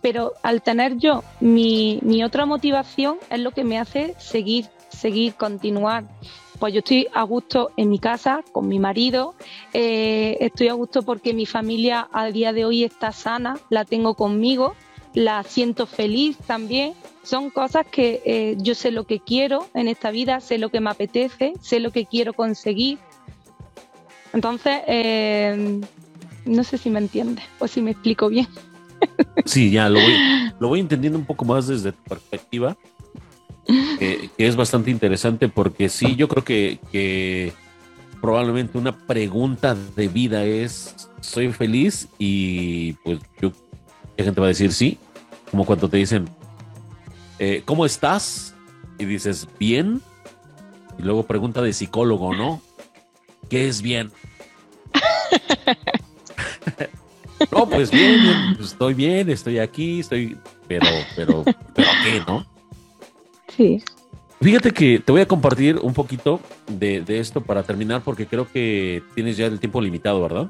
pero al tener yo mi, mi otra motivación es lo que me hace seguir, seguir, continuar pues yo estoy a gusto en mi casa con mi marido, eh, estoy a gusto porque mi familia al día de hoy está sana, la tengo conmigo, la siento feliz también. Son cosas que eh, yo sé lo que quiero en esta vida, sé lo que me apetece, sé lo que quiero conseguir. Entonces, eh, no sé si me entiendes o si me explico bien. Sí, ya lo voy, lo voy entendiendo un poco más desde tu perspectiva, que, es bastante interesante porque sí, yo creo que, probablemente una pregunta de vida es, ¿soy feliz? Y pues yo, la gente va a decir sí, como cuando te dicen, eh, ¿cómo estás? Y dices, bien. Y luego pregunta de psicólogo, ¿no? ¿Qué es bien? no, pues bien, pues estoy bien, estoy aquí, estoy, pero, pero, pero ¿qué, no? Sí. Fíjate que te voy a compartir un poquito de, esto para terminar, porque creo que tienes ya el tiempo limitado, ¿verdad?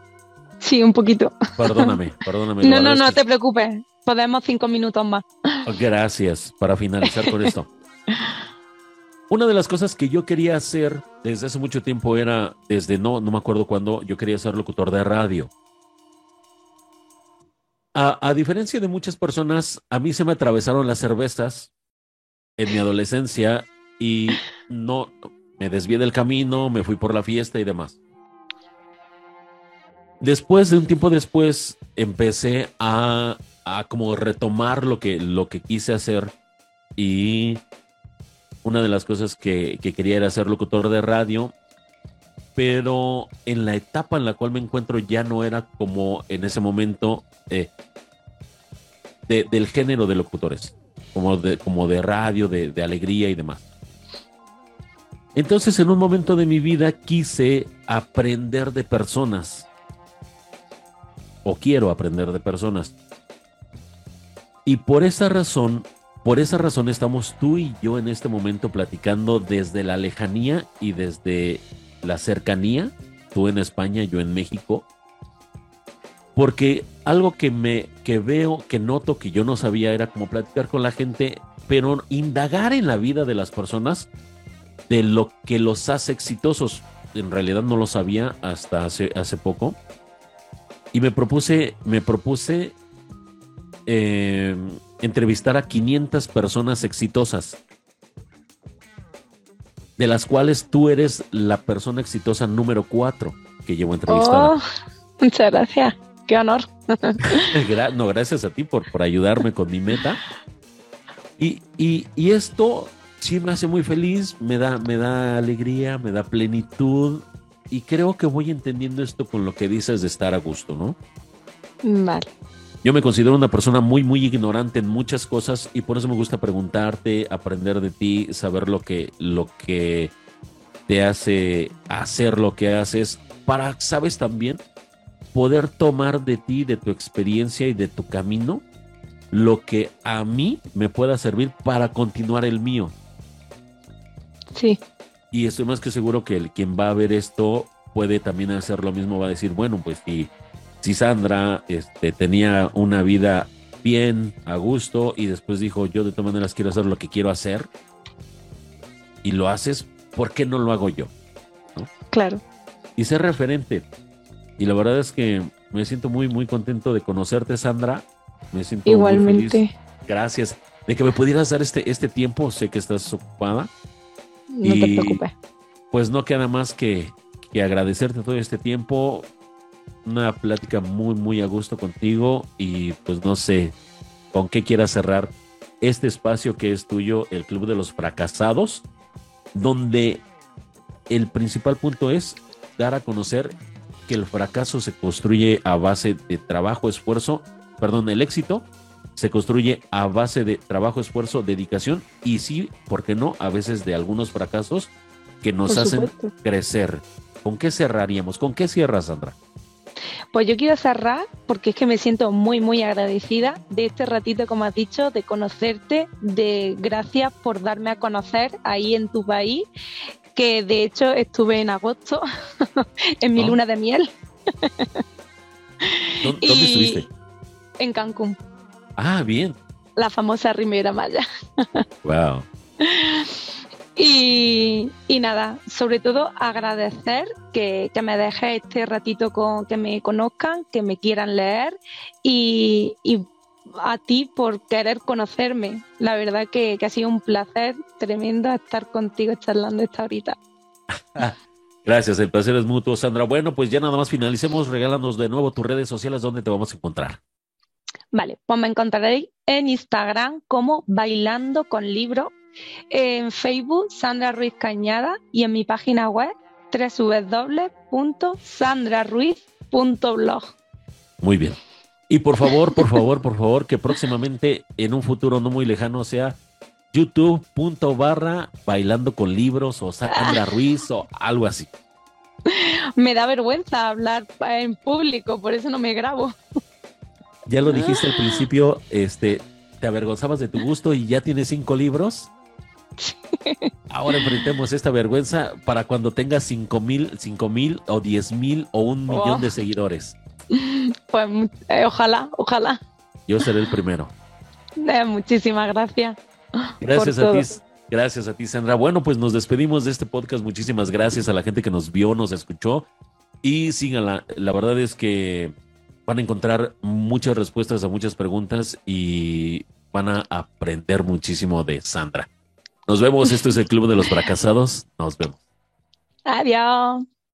Sí, un poquito. Perdóname, perdóname. No, no, no te preocupes. Podemos cinco minutos más. Gracias para finalizar con esto. Una de las cosas que yo quería hacer desde hace mucho tiempo era, desde no, no me acuerdo cuándo, yo quería ser locutor de radio. A, a, diferencia de muchas personas, a mí se me atravesaron las cervezas en mi adolescencia y no me desvié del camino, me fui por la fiesta y demás. Después de un tiempo después empecé a, a como retomar lo que, lo que quise hacer y una de las cosas que, quería era ser locutor de radio, pero en la etapa en la cual me encuentro ya no era como en ese momento eh, del género de locutores, como de, como de radio, de, de alegría y demás. Entonces, en un momento de mi vida quise aprender de personas. O quiero aprender de personas. Y por esa razón, por esa razón estamos tú y yo en este momento platicando desde la lejanía y desde la cercanía, tú en España, yo en México. Porque algo que me que veo, que noto que yo no sabía era como platicar con la gente, pero indagar en la vida de las personas de lo que los hace exitosos. En realidad no lo sabía hasta hace, hace poco. Y me propuse, me propuse eh, entrevistar a 500 personas exitosas, de las cuales tú eres la persona exitosa número 4 que llevo entrevistada. Oh, muchas gracias, qué honor. no, gracias a ti por, por ayudarme con mi meta. Y, y, y esto sí me hace muy feliz, me da, me da alegría, me da plenitud y creo que voy entendiendo esto con lo que dices de estar a gusto, ¿no? Vale. Yo me considero una persona muy, muy ignorante en muchas cosas y por eso me gusta preguntarte, aprender de ti, saber lo que, lo que te hace hacer lo que haces, para, sabes también, poder tomar de ti, de tu experiencia y de tu camino, lo que a mí me pueda servir para continuar el mío. Sí. Y estoy más que seguro que el, quien va a ver esto puede también hacer lo mismo, va a decir, bueno, pues si, si Sandra este, tenía una vida bien, a gusto, y después dijo, yo de todas maneras quiero hacer lo que quiero hacer, y lo haces, ¿por qué no lo hago yo? Claro. Y ser referente. Y la verdad es que me siento muy, muy contento de conocerte, Sandra. Me siento Igualmente. Muy feliz. Gracias. De que me pudieras dar este, este tiempo. Sé que estás ocupada. No te preocupes. Pues no queda más que, que agradecerte todo este tiempo. Una plática muy, muy a gusto contigo. Y pues no sé con qué quieras cerrar este espacio que es tuyo, el Club de los Fracasados, donde el principal punto es dar a conocer que el fracaso se construye a base de trabajo, esfuerzo, perdón, el éxito se construye a base de trabajo, esfuerzo, dedicación y sí, ¿por qué no? A veces de algunos fracasos que nos hacen crecer. ¿Con qué cerraríamos? ¿Con qué cierras, Sandra? Pues yo quiero cerrar porque es que me siento muy, muy agradecida de este ratito, como has dicho, de conocerte, de gracias por darme a conocer ahí en tu país, que de hecho estuve en agosto, en mi ah. luna de miel. ¿Dónde, estuviste? En Cancún. Ah, bien. La famosa Rimera Maya. Wow. Y, nada, sobre todo agradecer que, me dejes este ratito con que me conozcan, que me quieran leer y, a ti por querer conocerme. La verdad que, ha sido un placer tremendo estar contigo charlando esta horita. Gracias, el placer es mutuo, Sandra. Bueno, pues ya nada más finalicemos. Regálanos de nuevo tus redes sociales donde te vamos a encontrar. Vale, pues me encontraréis en Instagram como Bailando con Libro, en Facebook Sandra Ruiz Cañada y en mi página web www.sandraruiz.blog. Muy bien. Y por favor, por favor, por favor, que próximamente en un futuro no muy lejano sea youtube.barra bailando con libros o Sandra Ruiz o algo así. Me da vergüenza hablar en público, por eso no me grabo. Ya lo dijiste al principio, este, te avergonzabas de tu gusto y ya tienes cinco libros. Ahora enfrentemos esta vergüenza para cuando tengas cinco mil, cinco mil o diez mil o un millón de seguidores. Pues eh, ojalá, ojalá. Yo seré el primero. Eh, muchísimas gracias. Gracias a ti. Gracias a ti, Sandra. Bueno, pues nos despedimos de este podcast. Muchísimas gracias a la gente que nos vio, nos escuchó y síganla. La verdad es que van a encontrar muchas respuestas a muchas preguntas y van a aprender muchísimo de Sandra. Nos vemos. Esto es el Club de los Fracasados. Nos vemos. Adiós.